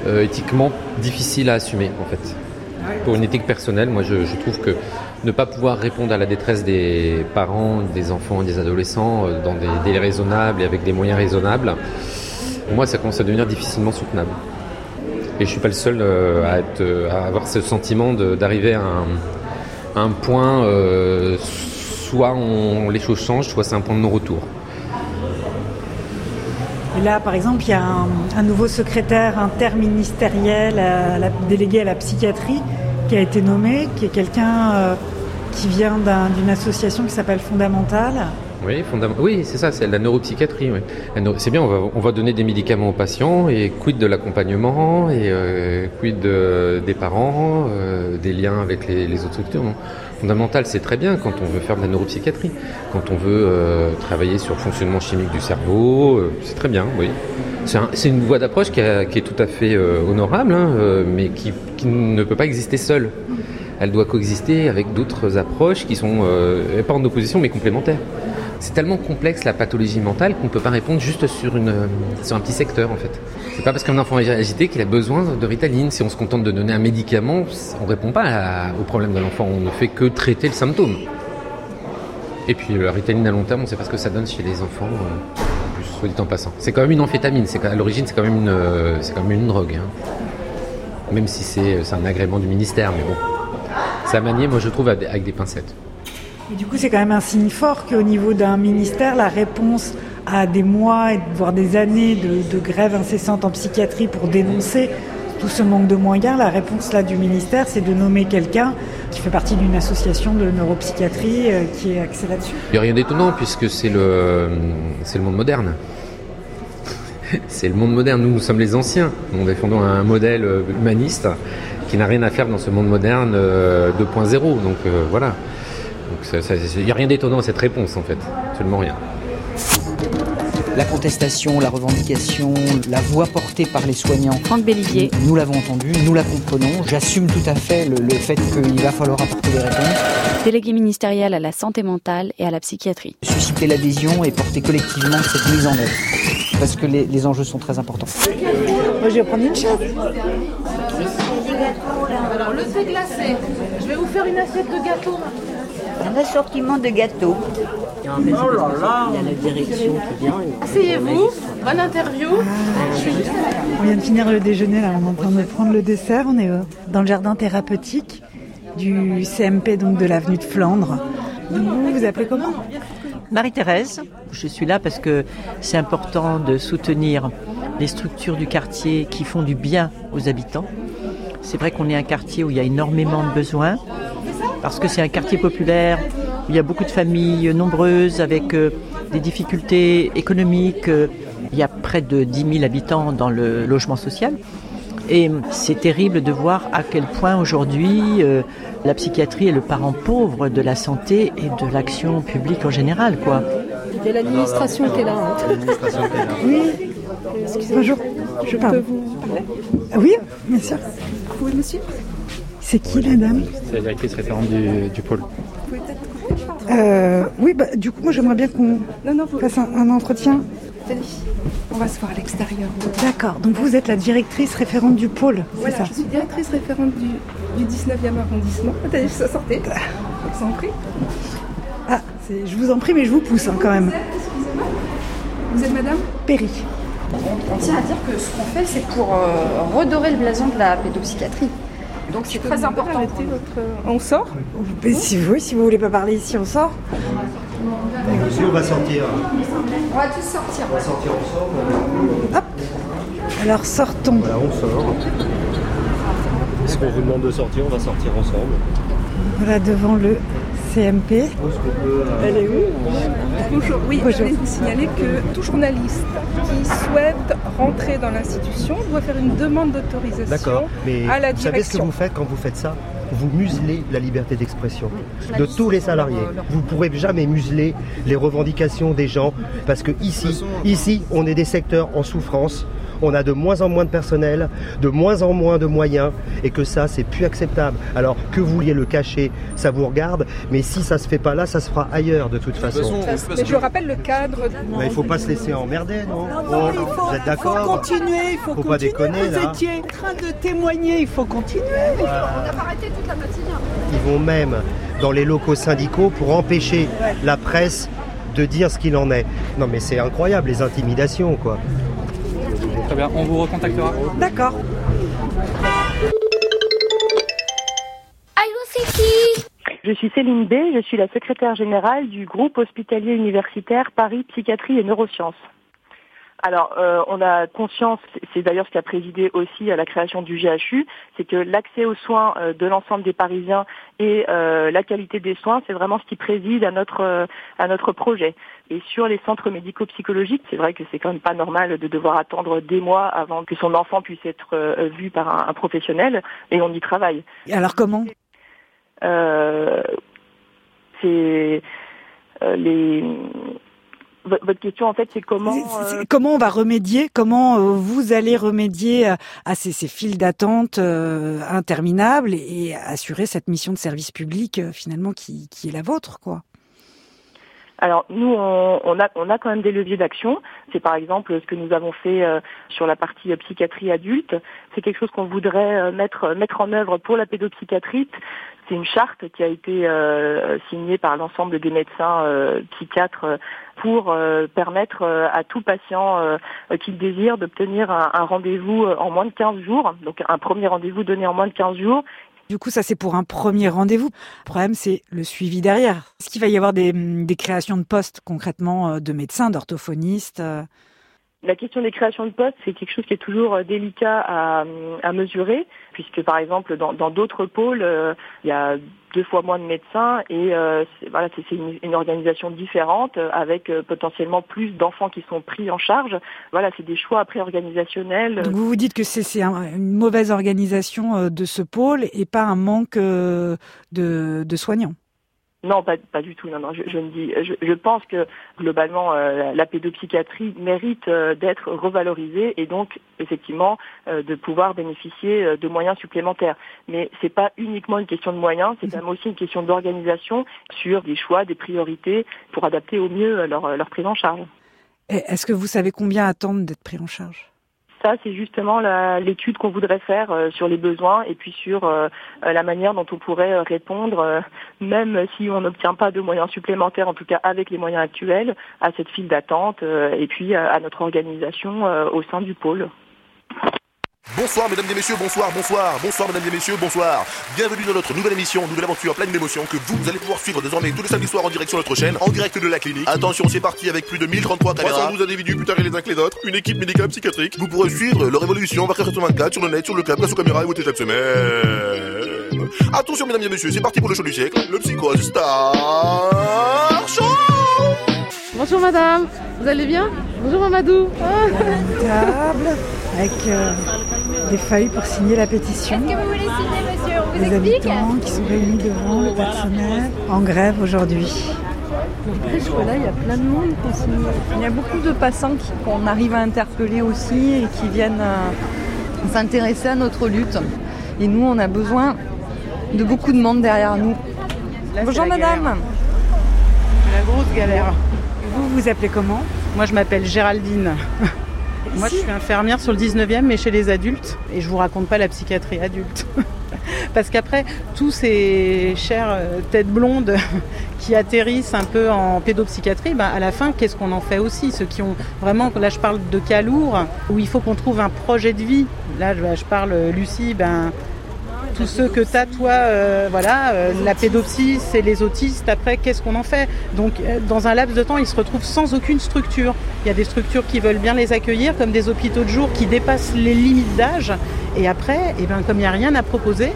euh, éthiquement difficile à assumer, en fait. Pour une éthique personnelle, moi je, trouve que ne pas pouvoir répondre à la détresse des parents, des enfants des adolescents euh, dans des délais raisonnables et avec des moyens raisonnables, pour moi ça commence à devenir difficilement soutenable. Et je suis pas le seul euh, euh, à avoir ce sentiment d'arriver à un, point, euh, soit on, les choses changent, soit c'est un point de non-retour. Et là, par exemple, il y a un, nouveau secrétaire interministériel délégué à la psychiatrie qui a été nommé, qui est quelqu'un qui vient d'un- d'une association qui s'appelle Fondamental. Oui, oui c'est ça, c'est la neuropsychiatrie. C'est bien, on va, on va donner des médicaments aux patients et quid de l'accompagnement et euh, quid de- des parents, euh, des liens avec les, autres structures. non. Fondamental, c'est très bien quand on veut faire de la neuropsychiatrie, quand on veut euh, travailler sur le fonctionnement chimique du cerveau, euh, c'est très bien, oui. C'est un- c'est une voie d'approche qui, est tout à fait euh, honorable, hein, euh, mais qui, ne peut pas exister seule. Elle doit coexister avec d'autres approches qui sont euh, pas en opposition mais complémentaires. C'est tellement complexe la pathologie mentale qu'on ne peut pas répondre juste euh, sur un petit secteur en fait. C'est pas parce qu'un enfant est agité qu'il a besoin de ritaline. Si on se contente de donner un médicament, on ne répond pas au problème de l'enfant, on ne fait que traiter le symptôme. Et puis la ritaline à long terme, on ne sait pas ce que ça donne chez les enfants. euh, plus, soit dit en passant. C'est quand même une amphétamine, à l'origine c'est quand même une, euh, drogue. hein. Même si c'est un agrément du ministère, mais bon. Ça manier, moi je trouve, avec des pincettes. Et du coup, c'est quand même un signe fort qu'au niveau d'un ministère, la réponse à des mois, voire des années de, grève incessante en psychiatrie pour dénoncer tout ce manque de moyens, la réponse là du ministère, c'est de nommer quelqu'un qui fait partie d'une association de neuropsychiatrie euh, qui est axée là-dessus. Il n'y a rien d'étonnant puisque c'est le, c'est le monde moderne. c'est le monde moderne. Nous, nous sommes les anciens. Nous défendons un modèle euh, humaniste qui n'a rien à faire dans ce monde moderne euh, 2.0. Donc euh, voilà. Donc, Il n'y a rien d'étonnant à cette réponse en fait. Absolument rien. La contestation, la revendication, la voix portée par les soignants. Franck Bellivier. Nous l'avons entendu, nous la comprenons. J'assume tout à fait le, le fait qu'il va falloir apporter des réponses. Délégué ministériel à la santé mentale et à la psychiatrie. Susciter l'adhésion et porter collectivement cette mise en œuvre. Parce que les, les enjeux sont très importants. Moi, je vais prendre une chaise. Alors, le thé glacé. Je vais vous faire une assiette de gâteau. Un assortiment de gâteaux. Oh là là. Il y a la direction qui vient. Asseyez-vous. Bonne interview. On vient de finir le déjeuner, là, on est en train de prendre le dessert. On est euh, dans le jardin thérapeutique du CMP, donc de l'avenue de Flandre. Vous vous appelez comment? Marie-Thérèse, je suis là parce que c'est important de soutenir les structures du quartier qui font du bien aux habitants. C'est vrai qu'on est un quartier où il y a énormément de besoins, parce que c'est un quartier populaire, où il y a beaucoup de familles nombreuses avec euh, des difficultés économiques. euh, Il y a près de 10 000 habitants dans le logement social. Et c'est terrible de voir à quel point aujourd'hui euh, la psychiatrie est le parent pauvre de la santé et de l'action publique en général. Quoi. Il y a l'administration qui est là. hein. Oui. Excusez-moi. Bonjour. Je peux vous parler? Oui, bien sûr. Vous pouvez me suivre C'est qui la dame C'est la directrice référente du, du pôle. Vous pouvez peut-être Euh, Oui, bah, du coup, moi j'aimerais bien qu'on fasse un, un entretien. Tenez, on va se voir à l'extérieur. D'accord, donc vous êtes la directrice référente du pôle, c'est Voilà, ça je suis directrice référente du, du 19e arrondissement. (laughs) Attendez, ça sortez. Je vous en prie. Ah, c'est- je vous en prie, mais je vous pousse hein, quand même. Excusez-moi. Vous êtes madame Péri. On tient à dire que ce qu'on fait, c'est pour euh, redorer le blason de la pédopsychiatrie. Donc c'est très important. pour nous. On sort Mais si vous, si vous voulez pas parler ici, on sort. On va sortir. On va tous sortir. On va sortir ensemble. Alors sortons. Voilà, on sort. Est-ce qu'on vous demande de sortir On va sortir ensemble. Voilà devant le CMP. Elle est où? Bonjour. Oui, je voulais vous signaler que tout journaliste qui souhaite rentrer dans l'institution doit faire une demande d'autorisation D'accord. Mais à la vous savez ce que vous faites quand vous faites ça vous muselez la liberté d'expression de tous les salariés. Vous ne pourrez jamais museler les revendications des gens parce que ici, ici, on est des secteurs en souffrance on a de moins en moins de personnel, de moins en moins de moyens, et que ça, c'est plus acceptable. Alors que vous vouliez le cacher, ça vous regarde, mais si ça se fait pas là, ça se fera ailleurs de toute façon. Mais je rappelle le cadre. Mais il faut pas se laisser emmerder, non, non, il faut, Vous êtes d'accord Il faut continuer, il faut, faut continuer. pas déconner vous là. étiez en train de témoigner, il faut continuer. On n'a pas arrêté toute la matinée. Ils vont même dans les locaux syndicaux pour empêcher la presse de dire ce qu'il en est. Non mais c'est incroyable les intimidations quoi. Très bien, on vous recontactera. D'accord. Allô, c'est qui Je suis Céline B, je suis la secrétaire générale du groupe hospitalier universitaire Paris Psychiatrie et Neurosciences. Alors, euh, on a conscience, c'est d'ailleurs ce qui a présidé aussi à la création du GHU, c'est que l'accès aux soins euh, de l'ensemble des Parisiens et euh, la qualité des soins, c'est vraiment ce qui préside à notre à notre projet. Et sur les centres médico-psychologiques, c'est vrai que c'est quand même pas normal de devoir attendre des mois avant que son enfant puisse être vu par un, un professionnel, et on y travaille. Et alors comment? Euh, c'est euh, les votre question en fait c'est comment euh, Comment on va remédier Comment euh, vous allez remédier à, à ces, ces files d'attente euh, interminables et, assurer cette mission de service public euh, finalement qui, qui est la vôtre, quoi Alors nous, on, on a, on a quand même des leviers d'action. C'est par exemple ce que nous avons fait euh, sur la partie euh, psychiatrie adulte. C'est quelque chose qu'on voudrait euh, mettre, mettre en œuvre pour la pédopsychiatrie. C'est une charte qui a été euh, signée par l'ensemble des médecins euh, psychiatres euh, pour euh, permettre euh, à tout patient euh, qui le désire d'obtenir un, un rendez-vous en moins de 15 jours. Donc un premier rendez-vous donné en moins de 15 jours Du coup, ça c'est pour un premier rendez-vous. Le problème, c'est le suivi derrière. Est-ce qu'il va y avoir des, créations de postes concrètement de médecins, d'orthophonistes La question des créations de postes, c'est quelque chose qui est toujours euh, délicat à, à mesurer, puisque par exemple dans d'autres pôles, euh, il y a deux fois moins de médecins et euh, voilà, c'est une, une organisation différente euh, avec euh, potentiellement plus d'enfants qui sont pris en charge. Voilà, c'est des choix après organisationnels. Donc vous vous dites que c'est c'est un- une mauvaise organisation de ce pôle et pas un manque de, de soignants. Non, pas, pas du tout. Non, non. Je, je me dis, je, je pense que globalement, euh, la pédopsychiatrie mérite euh, d'être revalorisée et donc effectivement euh, de pouvoir bénéficier de moyens supplémentaires. Mais c'est pas uniquement une question de moyens, c'est quand même aussi une question d'organisation sur des choix, des priorités pour adapter au mieux leur, leur prise en charge. Est-ce que vous savez combien attendent d'être pris en charge? Ça, c'est justement l'étude qu'on voudrait faire euh, sur les besoins et puis sur euh, euh, la manière dont on pourrait répondre, même si on n'obtient pas de moyens supplémentaires, en tout cas avec les moyens actuels, à cette file d'attente et puis à, notre organisation au sein du pôle. Bonsoir mesdames et messieurs, bonsoir, bonsoir, bonsoir mesdames et messieurs, bonsoir. Bienvenue dans notre nouvelle émission, nouvelle aventure pleine d'émotions que vous allez pouvoir suivre désormais tous les samedis soirs en direct sur notre chaîne, en direct de la clinique. Attention, c'est parti avec plus de 1033 caméras. 312 individus plus tarés les uns que les autres, une équipe médicale psychiatrique. Vous pourrez suivre leur évolution 24 sur le net, sur le câble, grâce aux caméras et voter chaque semaine. Attention mesdames et messieurs, c'est parti pour le show du siècle, le Psychose Star Show Bonjour madame, vous allez bien? Bonjour Mamadou. Table avec euh, des feuilles pour signer la pétition. Est-ce que vous voulez signer, monsieur? On vous Les explique? habitants qui sont réunis devant le personnel en grève aujourd'hui. là, il y a plein de monde qui signe. Il y a beaucoup de passants qu'on arrive à interpeller aussi et qui viennent euh, s'intéresser à notre lutte. Et nous, on a besoin de beaucoup de monde derrière nous. Bonjour la madame. La grosse galère. Vous vous appelez comment Moi je m'appelle Géraldine. (laughs) Moi je suis infirmière sur le 19e mais chez les adultes et je vous raconte pas la psychiatrie adulte. (laughs) Parce qu'après, tous ces chères euh, têtes blondes (laughs) qui atterrissent un peu en pédopsychiatrie, ben, à la fin, qu'est-ce qu'on en fait aussi? Ceux qui ont vraiment, là je parle de cas lourds, où il faut qu'on trouve un projet de vie. Là je, je parle, euh, Lucie, ben, tous ceux que t'as toi, euh, voilà, euh, la pédopsie, c'est les autistes. Après, qu'est-ce qu'on en fait? Donc, euh, dans un laps de temps, ils se retrouvent sans aucune structure. Il y a des structures qui veulent bien les accueillir, comme des hôpitaux de jour qui dépassent les limites d'âge. Et après, eh ben, comme il n'y a rien à proposer,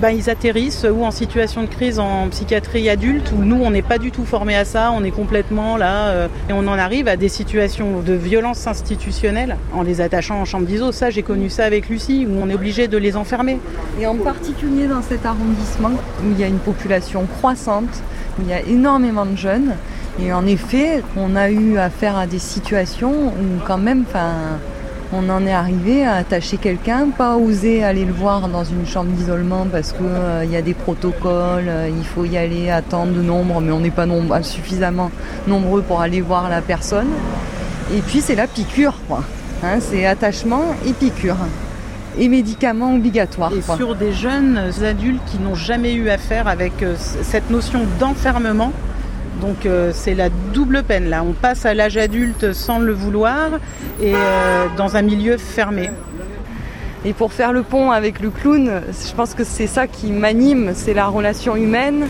ben, ils atterrissent ou en situation de crise en psychiatrie adulte, où nous, on n'est pas du tout formés à ça, on est complètement là, euh, et on en arrive à des situations de violence institutionnelle en les attachant en chambre d'ISO. Ça, j'ai connu ça avec Lucie, où on est obligé de les enfermer. Et en particulier dans cet arrondissement, où il y a une population croissante, où il y a énormément de jeunes, et en effet, on a eu affaire à des situations où quand même, enfin, on en est arrivé à attacher quelqu'un, pas oser aller le voir dans une chambre d'isolement parce qu'il euh, y a des protocoles, euh, il faut y aller à tant de nombre, mais on n'est pas suffisamment nombreux pour aller voir la personne. Et puis c'est la piqûre, quoi. Hein, c'est attachement et piqûre. Et médicaments obligatoires. Et sur des jeunes adultes qui n'ont jamais eu affaire avec euh, cette notion d'enfermement, donc euh, c'est la double peine là. On passe à l'âge adulte sans le vouloir et euh, dans un milieu fermé. Et pour faire le pont avec le clown, je pense que c'est ça qui m'anime, c'est la relation humaine.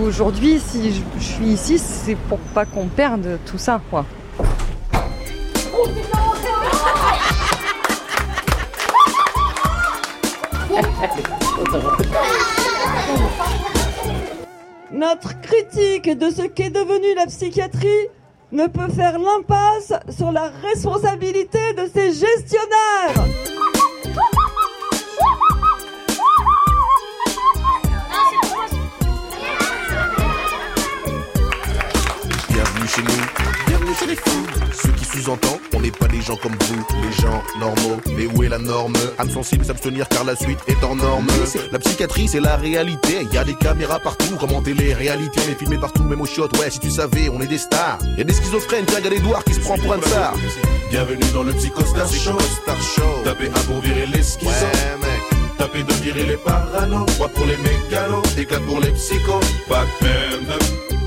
Aujourd'hui, si je, suis ici, c'est pour pas qu'on perde tout ça, quoi. Notre critique de ce qu'est devenu la psychiatrie ne peut faire l'impasse sur la responsabilité de ses gestionnaires. Les fous. Ceux qui sous-entendent, on n'est pas des gens comme vous, les gens normaux. Mais où est la norme? Âme sensible, s'abstenir car la suite est en norme. La psychiatrie, c'est la réalité. Y a des caméras partout, commenter les réalités, on est filmé partout, même aux chiottes. Ouais, si tu savais, on est des stars. Y a des schizophrènes, tiens, y'a Edouard qui se prend pour un star. Bienvenue dans le Psycho Star Show. Star Show. Tapez un pour virer les schizos. Ouais, mec. Tapez de virer les parano. Trois pour les mégalos. Et quatre pour les psychos. Pas de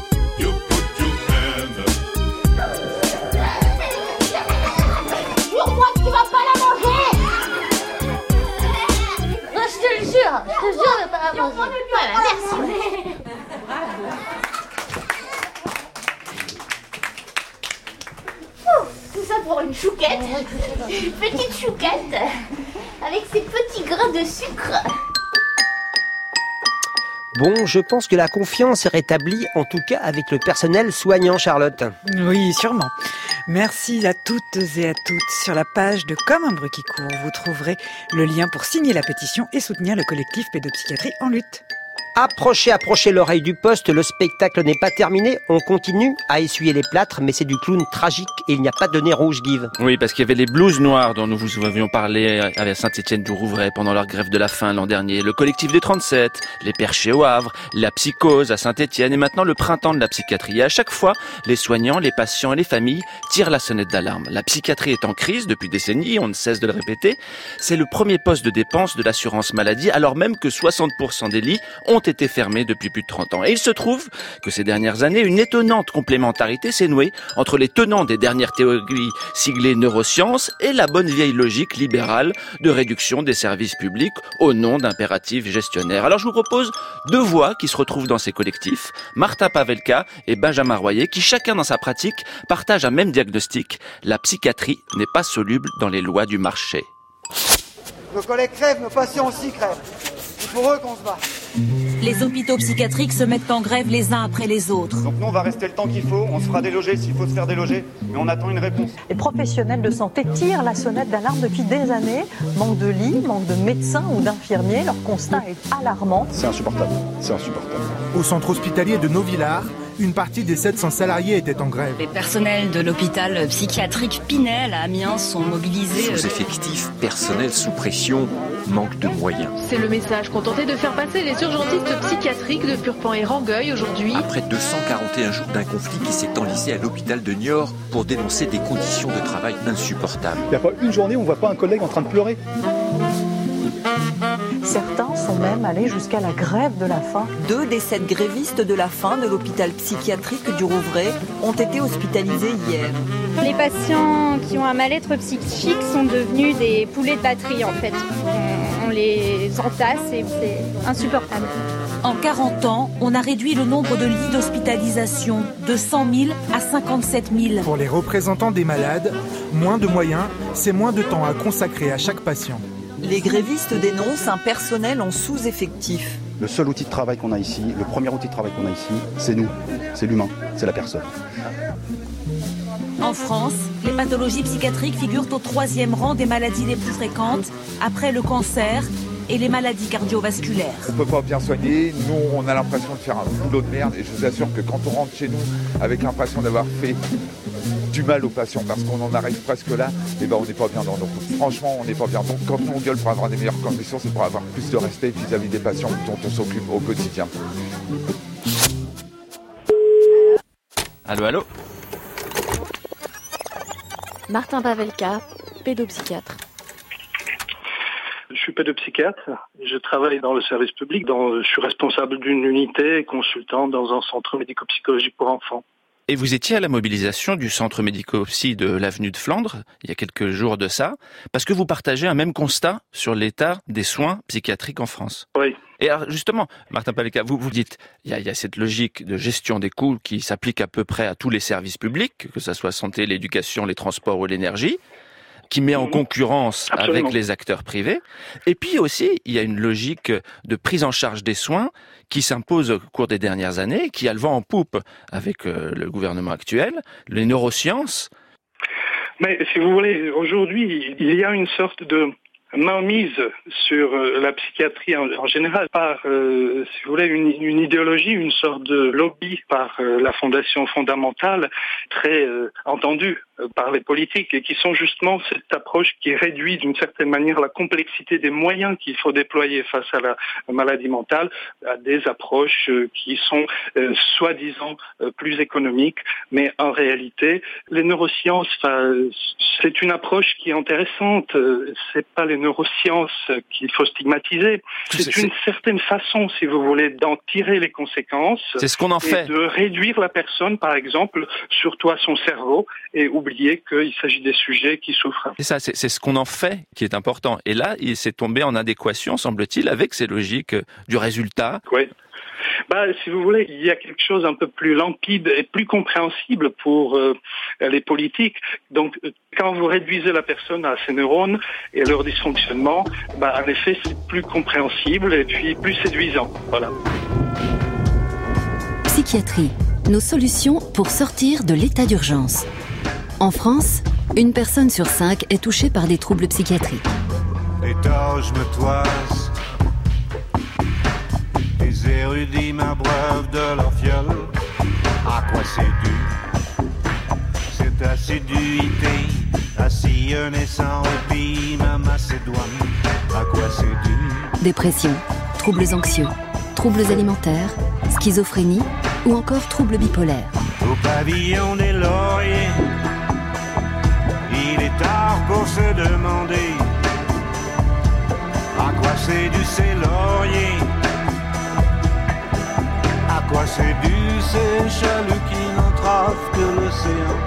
jure, je te jure de pas manger. Voilà, merci. Ouh, Tout ça pour une chouquette, une petite chouquette, avec ses petits grains de sucre. Bon, je pense que la confiance est rétablie, en tout cas avec le personnel soignant, Charlotte. Oui, sûrement. Merci à toutes et à toutes. Sur la page de Comme un bruit qui court, vous trouverez le lien pour signer la pétition et soutenir le collectif Pédopsychiatrie en lutte. Approchez, approchez l'oreille du poste, le spectacle n'est pas terminé, on continue à essuyer les plâtres, mais c'est du clown tragique et il n'y a pas de nez rouge, Give. Oui, parce qu'il y avait les blouses noires dont nous vous avions parlé à Saint-Étienne du Rouvray pendant leur grève de la faim l'an dernier, le collectif des 37, les perchés au Havre, la psychose à Saint-Étienne et maintenant le printemps de la psychiatrie. À chaque fois, les soignants, les patients et les familles tirent la sonnette d'alarme. La psychiatrie est en crise depuis décennies, on ne cesse de le répéter. C'est le premier poste de dépense de l'assurance maladie, alors même que 60% des lits ont été fermés depuis plus de 30 ans. Et il se trouve que ces dernières années, une étonnante complémentarité s'est nouée entre les tenants des dernières théories siglées neurosciences et la bonne vieille logique libérale de réduction des services publics au nom d'impératifs gestionnaires. Alors je vous propose deux voix qui se retrouvent dans ces collectifs, Martha Pavelka et Benjamin Royer, qui chacun dans sa pratique partagent un même diagnostic. La psychiatrie n'est pas soluble dans les lois du marché. Nos collègues crèvent, nos patients aussi crèvent. C'est pour eux qu'on se bat. Les hôpitaux psychiatriques se mettent en grève les uns après les autres. Donc nous, on va rester le temps qu'il faut. On se fera déloger s'il faut se faire déloger. Mais on attend une réponse. Les professionnels de santé tirent la sonnette d'alarme depuis des années. Manque de lits, manque de médecins ou d'infirmiers. Leur constat est alarmant. C'est insupportable. C'est insupportable. Au centre hospitalier de Novillard, une partie des 700 salariés étaient en grève. Les personnels de l'hôpital psychiatrique Pinel à Amiens sont mobilisés. Sous-effectifs, personnel sous pression, manque de moyens. C'est le message qu'ont tenté de faire passer les urgentistes psychiatriques de Purpan et Rangueil aujourd'hui. Après 241 jours d'un conflit qui s'est enlisé à l'hôpital de Niort pour dénoncer des conditions de travail insupportables. Il n'y a pas une journée où on ne voit pas un collègue en train de pleurer? Certains sont même allés jusqu'à la grève de la faim. Deux des sept grévistes de la faim de l'hôpital psychiatrique du Rouvray ont été hospitalisés hier. Les patients qui ont un mal-être psychique sont devenus des poulets de batterie en fait. On, les entasse et c'est insupportable. En 40 ans, on a réduit le nombre de lits d'hospitalisation de 100 000 à 57 000. Pour les représentants des malades, moins de moyens, c'est moins de temps à consacrer à chaque patient. Les grévistes dénoncent un personnel en sous-effectif. Le seul outil de travail qu'on a ici, le premier outil de travail qu'on a ici, c'est nous, c'est l'humain, c'est la personne. En France, les pathologies psychiatriques figurent au troisième rang des maladies les plus fréquentes, après le cancer et les maladies cardiovasculaires. On peut pas bien soigner, nous on a l'impression de faire un boulot de merde et je vous assure que quand on rentre chez nous avec l'impression d'avoir fait du mal aux patients parce qu'on en arrive presque là, et ben on n'est pas bien dans nos. Franchement, on n'est pas bien. Donc quand on gueule pour avoir des meilleures conditions, c'est pour avoir plus de respect vis-à-vis des patients dont on s'occupe au quotidien. Allô, allô Martin Pavelka, pédopsychiatre. Je suis pédopsychiatre. Je travaille dans le service public. Dans, je suis responsable d'une unité consultant dans un centre médico-psychologique pour enfants. Et vous étiez à la mobilisation du centre médico-psy de l'avenue de Flandre, il y a quelques jours de ça, parce que vous partagez un même constat sur l'état des soins psychiatriques en France. Oui. Et alors justement, Martin Paleka, vous vous dites, il y, a, il y a cette logique de gestion des coûts qui s'applique à peu près à tous les services publics, que ce soit santé, l'éducation, les transports ou l'énergie qui met en concurrence Absolument. avec les acteurs privés. Et puis aussi, il y a une logique de prise en charge des soins qui s'impose au cours des dernières années, qui a le vent en poupe avec euh, le gouvernement actuel, les neurosciences. Mais si vous voulez, aujourd'hui, il y a une sorte de mainmise sur euh, la psychiatrie en, général par, euh, si vous voulez, une, idéologie, une sorte de lobby par euh, la Fondation fondamentale, très euh, entendue par les politiques et qui sont justement cette approche qui réduit d'une certaine manière la complexité des moyens qu'il faut déployer face à la maladie mentale à des approches qui sont soi-disant plus économiques, mais en réalité, les neurosciences, c'est une approche qui est intéressante. C'est pas les neurosciences qu'il faut stigmatiser. C'est une certaine façon, si vous voulez, d'en tirer les conséquences. C'est ce qu'on en fait. De réduire la personne, par exemple, surtout à son cerveau, et oublier qu'il s'agit des sujets qui souffrent. C'est ça, c'est ce qu'on en fait qui est important. Et là, il s'est tombé en adéquation, semble-t-il, avec ces logiques du résultat. Oui. Bah, si vous voulez, il y a quelque chose un peu plus limpide et plus compréhensible pour euh, les politiques. Donc, quand vous réduisez la personne à ses neurones et leur dysfonctionnement, bah, en effet, c'est plus compréhensible et puis plus séduisant. Voilà. Psychiatrie, nos solutions pour sortir de l'état d'urgence. En France, une personne sur cinq est touchée par des troubles psychiatriques. Les torches me toisent. Les érudits m'abreuvent de leur fiole. À quoi c'est dû? Cette assiduité à sillonner sans répit ma Macédoine. À quoi c'est dû? Dépression, troubles anxieux, troubles alimentaires, schizophrénie ou encore troubles bipolaires. Au pavillon des lauriers, il est tard pour se demander à quoi c'est dû ces lauriers, à quoi c'est chaluts qui n'entravent que l'océan.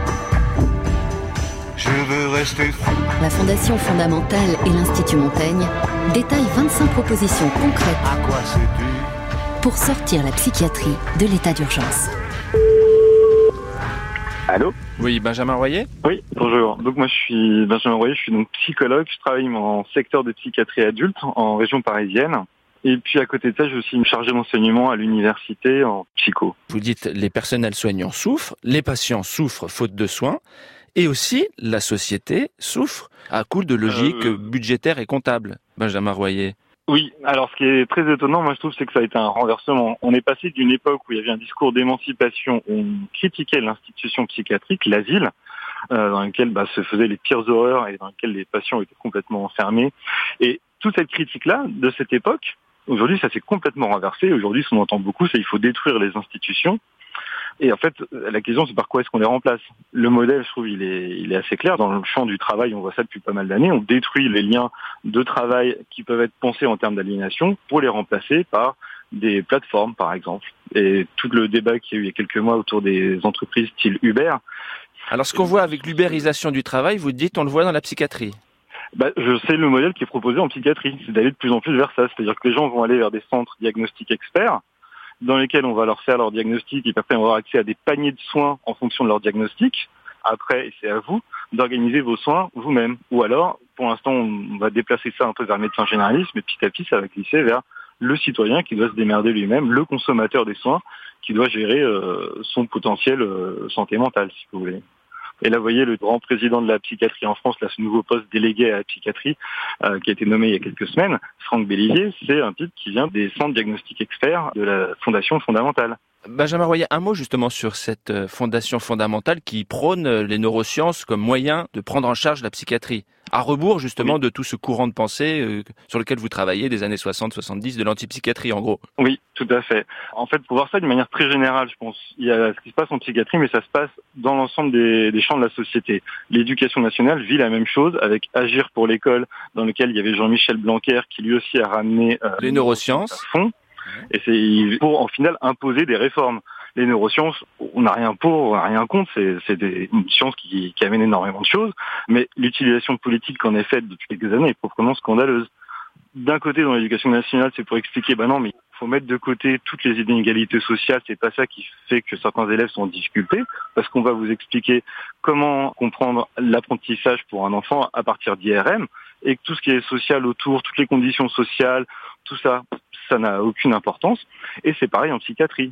Je veux rester fou. La Fondation fondamentale et l'Institut Montaigne détaillent 25 propositions concrètes À quoi pour sortir la psychiatrie de l'état d'urgence. Allô? Oui, Benjamin Royer Oui, bonjour. Donc moi je suis Benjamin Royer, je suis donc psychologue, je travaille en secteur de psychiatrie adulte en région parisienne. Et puis à côté de ça, j'ai aussi une chargée d'enseignement à l'université en psycho. Vous dites les personnels soignants souffrent, les patients souffrent faute de soins, et aussi la société souffre à coup de logique Euh, budgétaire et comptable. Benjamin Royer. Oui, alors ce qui est très étonnant, moi je trouve, c'est que ça a été un renversement. On est passé d'une époque où il y avait un discours d'émancipation, où on critiquait l'institution psychiatrique, l'asile, euh, dans lequel bah, se faisaient les pires horreurs et dans lequel les patients étaient complètement enfermés. Et toute cette critique-là, de cette époque, aujourd'hui ça s'est complètement renversé. Aujourd'hui, ce qu'on entend beaucoup, c'est qu'il faut détruire les institutions. Et en fait, la question, c'est par quoi est-ce qu'on les remplace? Le modèle, je trouve, il est, il est assez clair. Dans le champ du travail, on voit ça depuis pas mal d'années. On détruit les liens de travail qui peuvent être pensés en termes d'aliénation pour les remplacer par des plateformes, par exemple. Et tout le débat qu'il y a eu il y a quelques mois autour des entreprises style Uber. Alors ce qu'on voit avec l'ubérisation du travail, vous dites, on le voit dans la psychiatrie. Bah, je sais le modèle qui est proposé en psychiatrie, c'est d'aller de plus en plus vers ça. C'est-à-dire que les gens vont aller vers des centres diagnostiques experts dans lesquels on va leur faire leur diagnostic et après on va avoir accès à des paniers de soins en fonction de leur diagnostic. Après, c'est à vous d'organiser vos soins vous-même. Ou alors, pour l'instant, on va déplacer ça un peu vers le médecin généraliste, mais petit à petit, ça va glisser vers le citoyen qui doit se démerder lui-même, le consommateur des soins qui doit gérer euh, son potentiel euh, santé mentale, si vous voulez. Et là, vous voyez, le grand président de la psychiatrie en France, là, ce nouveau poste délégué à la psychiatrie, euh, qui a été nommé il y a quelques semaines, Franck Bellivier, c'est un type qui vient des centres diagnostiques experts de la Fondation fondamentale. Benjamin Royer, un mot justement sur cette euh, fondation fondamentale qui prône euh, les neurosciences comme moyen de prendre en charge la psychiatrie, à rebours justement de tout ce courant de pensée euh, sur lequel vous travaillez des années 60-70, de l'antipsychiatrie en gros. Oui, tout à fait. En fait, pour voir ça d'une manière très générale, je pense, il y a ce qui se passe en psychiatrie, mais ça se passe dans l'ensemble des, des champs de la société. L'éducation nationale vit la même chose avec Agir pour l'école, dans lequel il y avait Jean-Michel Blanquer qui lui aussi a ramené euh, Les neurosciences. à fond. Et c'est pour en final imposer des réformes. Les neurosciences, on n'a rien pour, on n'a rien contre, c'est une science qui, qui amène énormément de choses, mais l'utilisation politique qu'en est faite depuis quelques années est proprement scandaleuse. D'un côté, dans l'éducation nationale, c'est pour expliquer, bah non, mais il faut mettre de côté toutes les inégalités sociales, c'est pas ça qui fait que certains élèves sont en difficulté, parce qu'on va vous expliquer comment comprendre l'apprentissage pour un enfant à partir d'IRM, et tout ce qui est social autour, toutes les conditions sociales, tout ça, ça n'a aucune importance. Et c'est pareil en psychiatrie.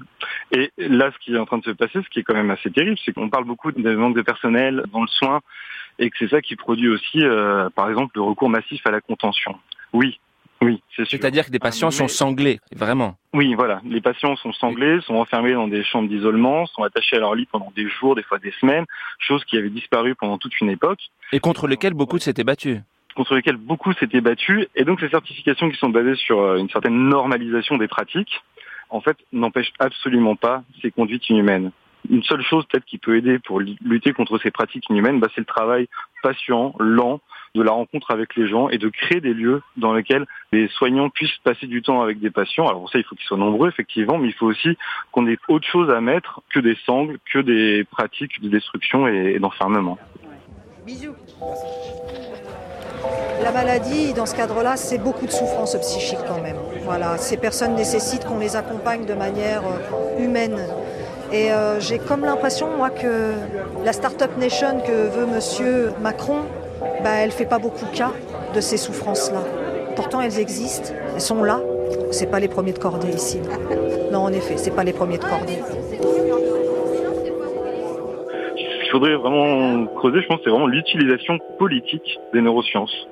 Et là, ce qui est en train de se passer, ce qui est quand même assez terrible, c'est qu'on parle beaucoup de manque de personnel dans le soin, et que c'est ça qui produit aussi, euh, par exemple, le recours massif à la contention. Oui, oui, c'est sûr. C'est-à-dire que des patients sont sanglés, vraiment. Oui, voilà. Les patients sont sanglés, sont enfermés dans des chambres d'isolement, sont attachés à leur lit pendant des jours, des fois des semaines, chose qui avait disparu pendant toute une époque Et contre lesquels beaucoup s'étaient battus. Contre lesquels beaucoup s'étaient battus. Et donc ces certifications qui sont basées sur euh, une certaine normalisation des pratiques, en fait, n'empêchent absolument pas ces conduites inhumaines. Une seule chose peut-être qui peut aider pour lutter contre ces pratiques inhumaines, bah, c'est le travail patient, lent, de la rencontre avec les gens et de créer des lieux dans lesquels les soignants puissent passer du temps avec des patients. Alors pour ça, il faut qu'ils soient nombreux, effectivement, mais il faut aussi qu'on ait autre chose à mettre que des sangles, que des pratiques de destruction et, et d'enfermement. Bisous. La maladie, dans ce cadre-là, c'est beaucoup de souffrance psychique quand même. Voilà, ces personnes nécessitent qu'on les accompagne de manière euh, humaine. Et euh, j'ai comme l'impression, moi, que la Startup Nation que veut Monsieur Macron, bah, elle fait pas beaucoup cas de ces souffrances-là. Pourtant, elles existent, elles sont là. C'est pas les premiers de cordée ici. Non, en effet, c'est pas les premiers de cordée. Faudrait vraiment creuser, je pense, c'est vraiment l'utilisation politique des neurosciences.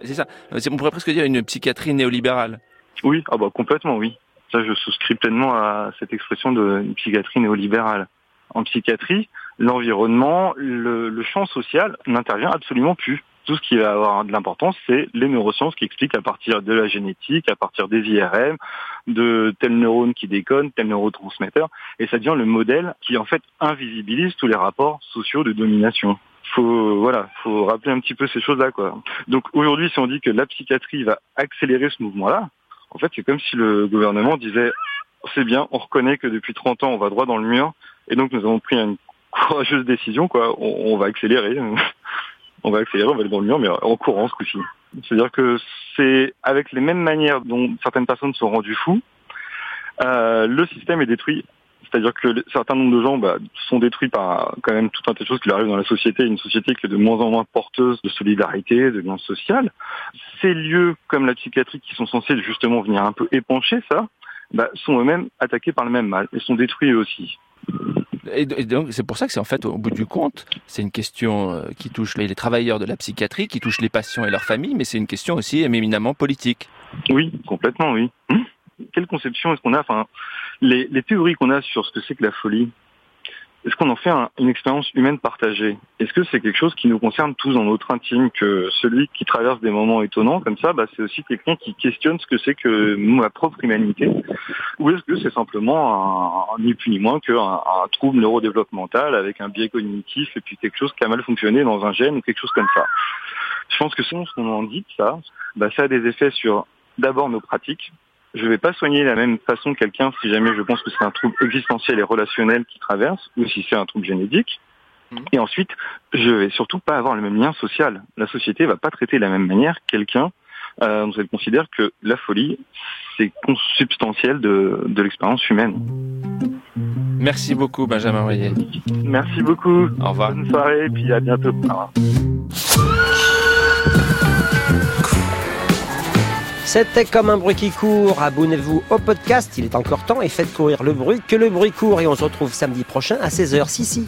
C'est ça. On pourrait presque dire une psychiatrie néolibérale. Oui, ah bah complètement oui. Ça, je souscris pleinement à cette expression de psychiatrie néolibérale. En psychiatrie, l'environnement, le, le champ social n'intervient absolument plus. Tout ce qui va avoir de l'importance, c'est les neurosciences qui expliquent à partir de la génétique, à partir des IRM, de tel neurone qui déconne, tel neurotransmetteur, et ça devient le modèle qui en fait invisibilise tous les rapports sociaux de domination. Faut voilà, faut rappeler un petit peu ces choses-là quoi. Donc aujourd'hui, si on dit que la psychiatrie va accélérer ce mouvement-là, en fait, c'est comme si le gouvernement disait c'est bien, on reconnaît que depuis 30 ans, on va droit dans le mur, et donc nous avons pris une courageuse décision, quoi. On, on va accélérer, on va accélérer, on va aller dans le mur, mais en courant ce coup-ci. C'est-à-dire que c'est avec les mêmes manières dont certaines personnes sont rendues fous, euh, le système est détruit. C'est-à-dire que certains nombres de gens bah, sont détruits par quand même tout un tas de choses qui leur arrivent dans la société, une société qui est de moins en moins porteuse de solidarité, de lien social. Ces lieux comme la psychiatrie qui sont censés justement venir un peu épancher ça, bah, sont eux-mêmes attaqués par le même mal et sont détruits eux aussi. Et, donc, c'est pour ça que c'est en fait, au bout du compte, c'est une question euh, qui touche les, travailleurs de la psychiatrie, qui touche les patients et leurs familles, mais c'est une question aussi éminemment politique. Oui, complètement, oui. Quelle conception est-ce qu'on a Enfin, les théories qu'on a sur ce que c'est que la folie, est-ce qu'on en fait un- une expérience humaine partagée? Est-ce que c'est quelque chose qui nous concerne tous dans notre intime Que celui qui traverse des moments étonnants comme ça, bah, c'est aussi quelqu'un qui questionne ce que c'est que ma propre humanité? Ou est-ce que c'est simplement un, ni plus ni moins qu'un un trouble neurodéveloppemental avec un biais cognitif et puis quelque chose qui a mal fonctionné dans un gène ou quelque chose comme ça? Je pense que selon ce qu'on en dit, ça, bah, ça a des effets sur d'abord nos pratiques, je vais pas soigner de la même façon quelqu'un si jamais je pense que c'est un trouble existentiel et relationnel qui traverse ou si c'est un trouble génétique. Et ensuite, je vais surtout pas avoir le même lien social. La société va pas traiter de la même manière quelqu'un euh, dont elle considère que la folie, c'est consubstantiel de, de l'expérience humaine. Merci beaucoup, Benjamin Royer. Merci beaucoup. Au revoir. Bonne soirée et puis à bientôt. Au revoir. C'était comme un bruit qui court. Abonnez-vous au podcast, il est encore temps et faites courir le bruit, que le bruit court. Et on se retrouve samedi prochain à 16h. Si, si.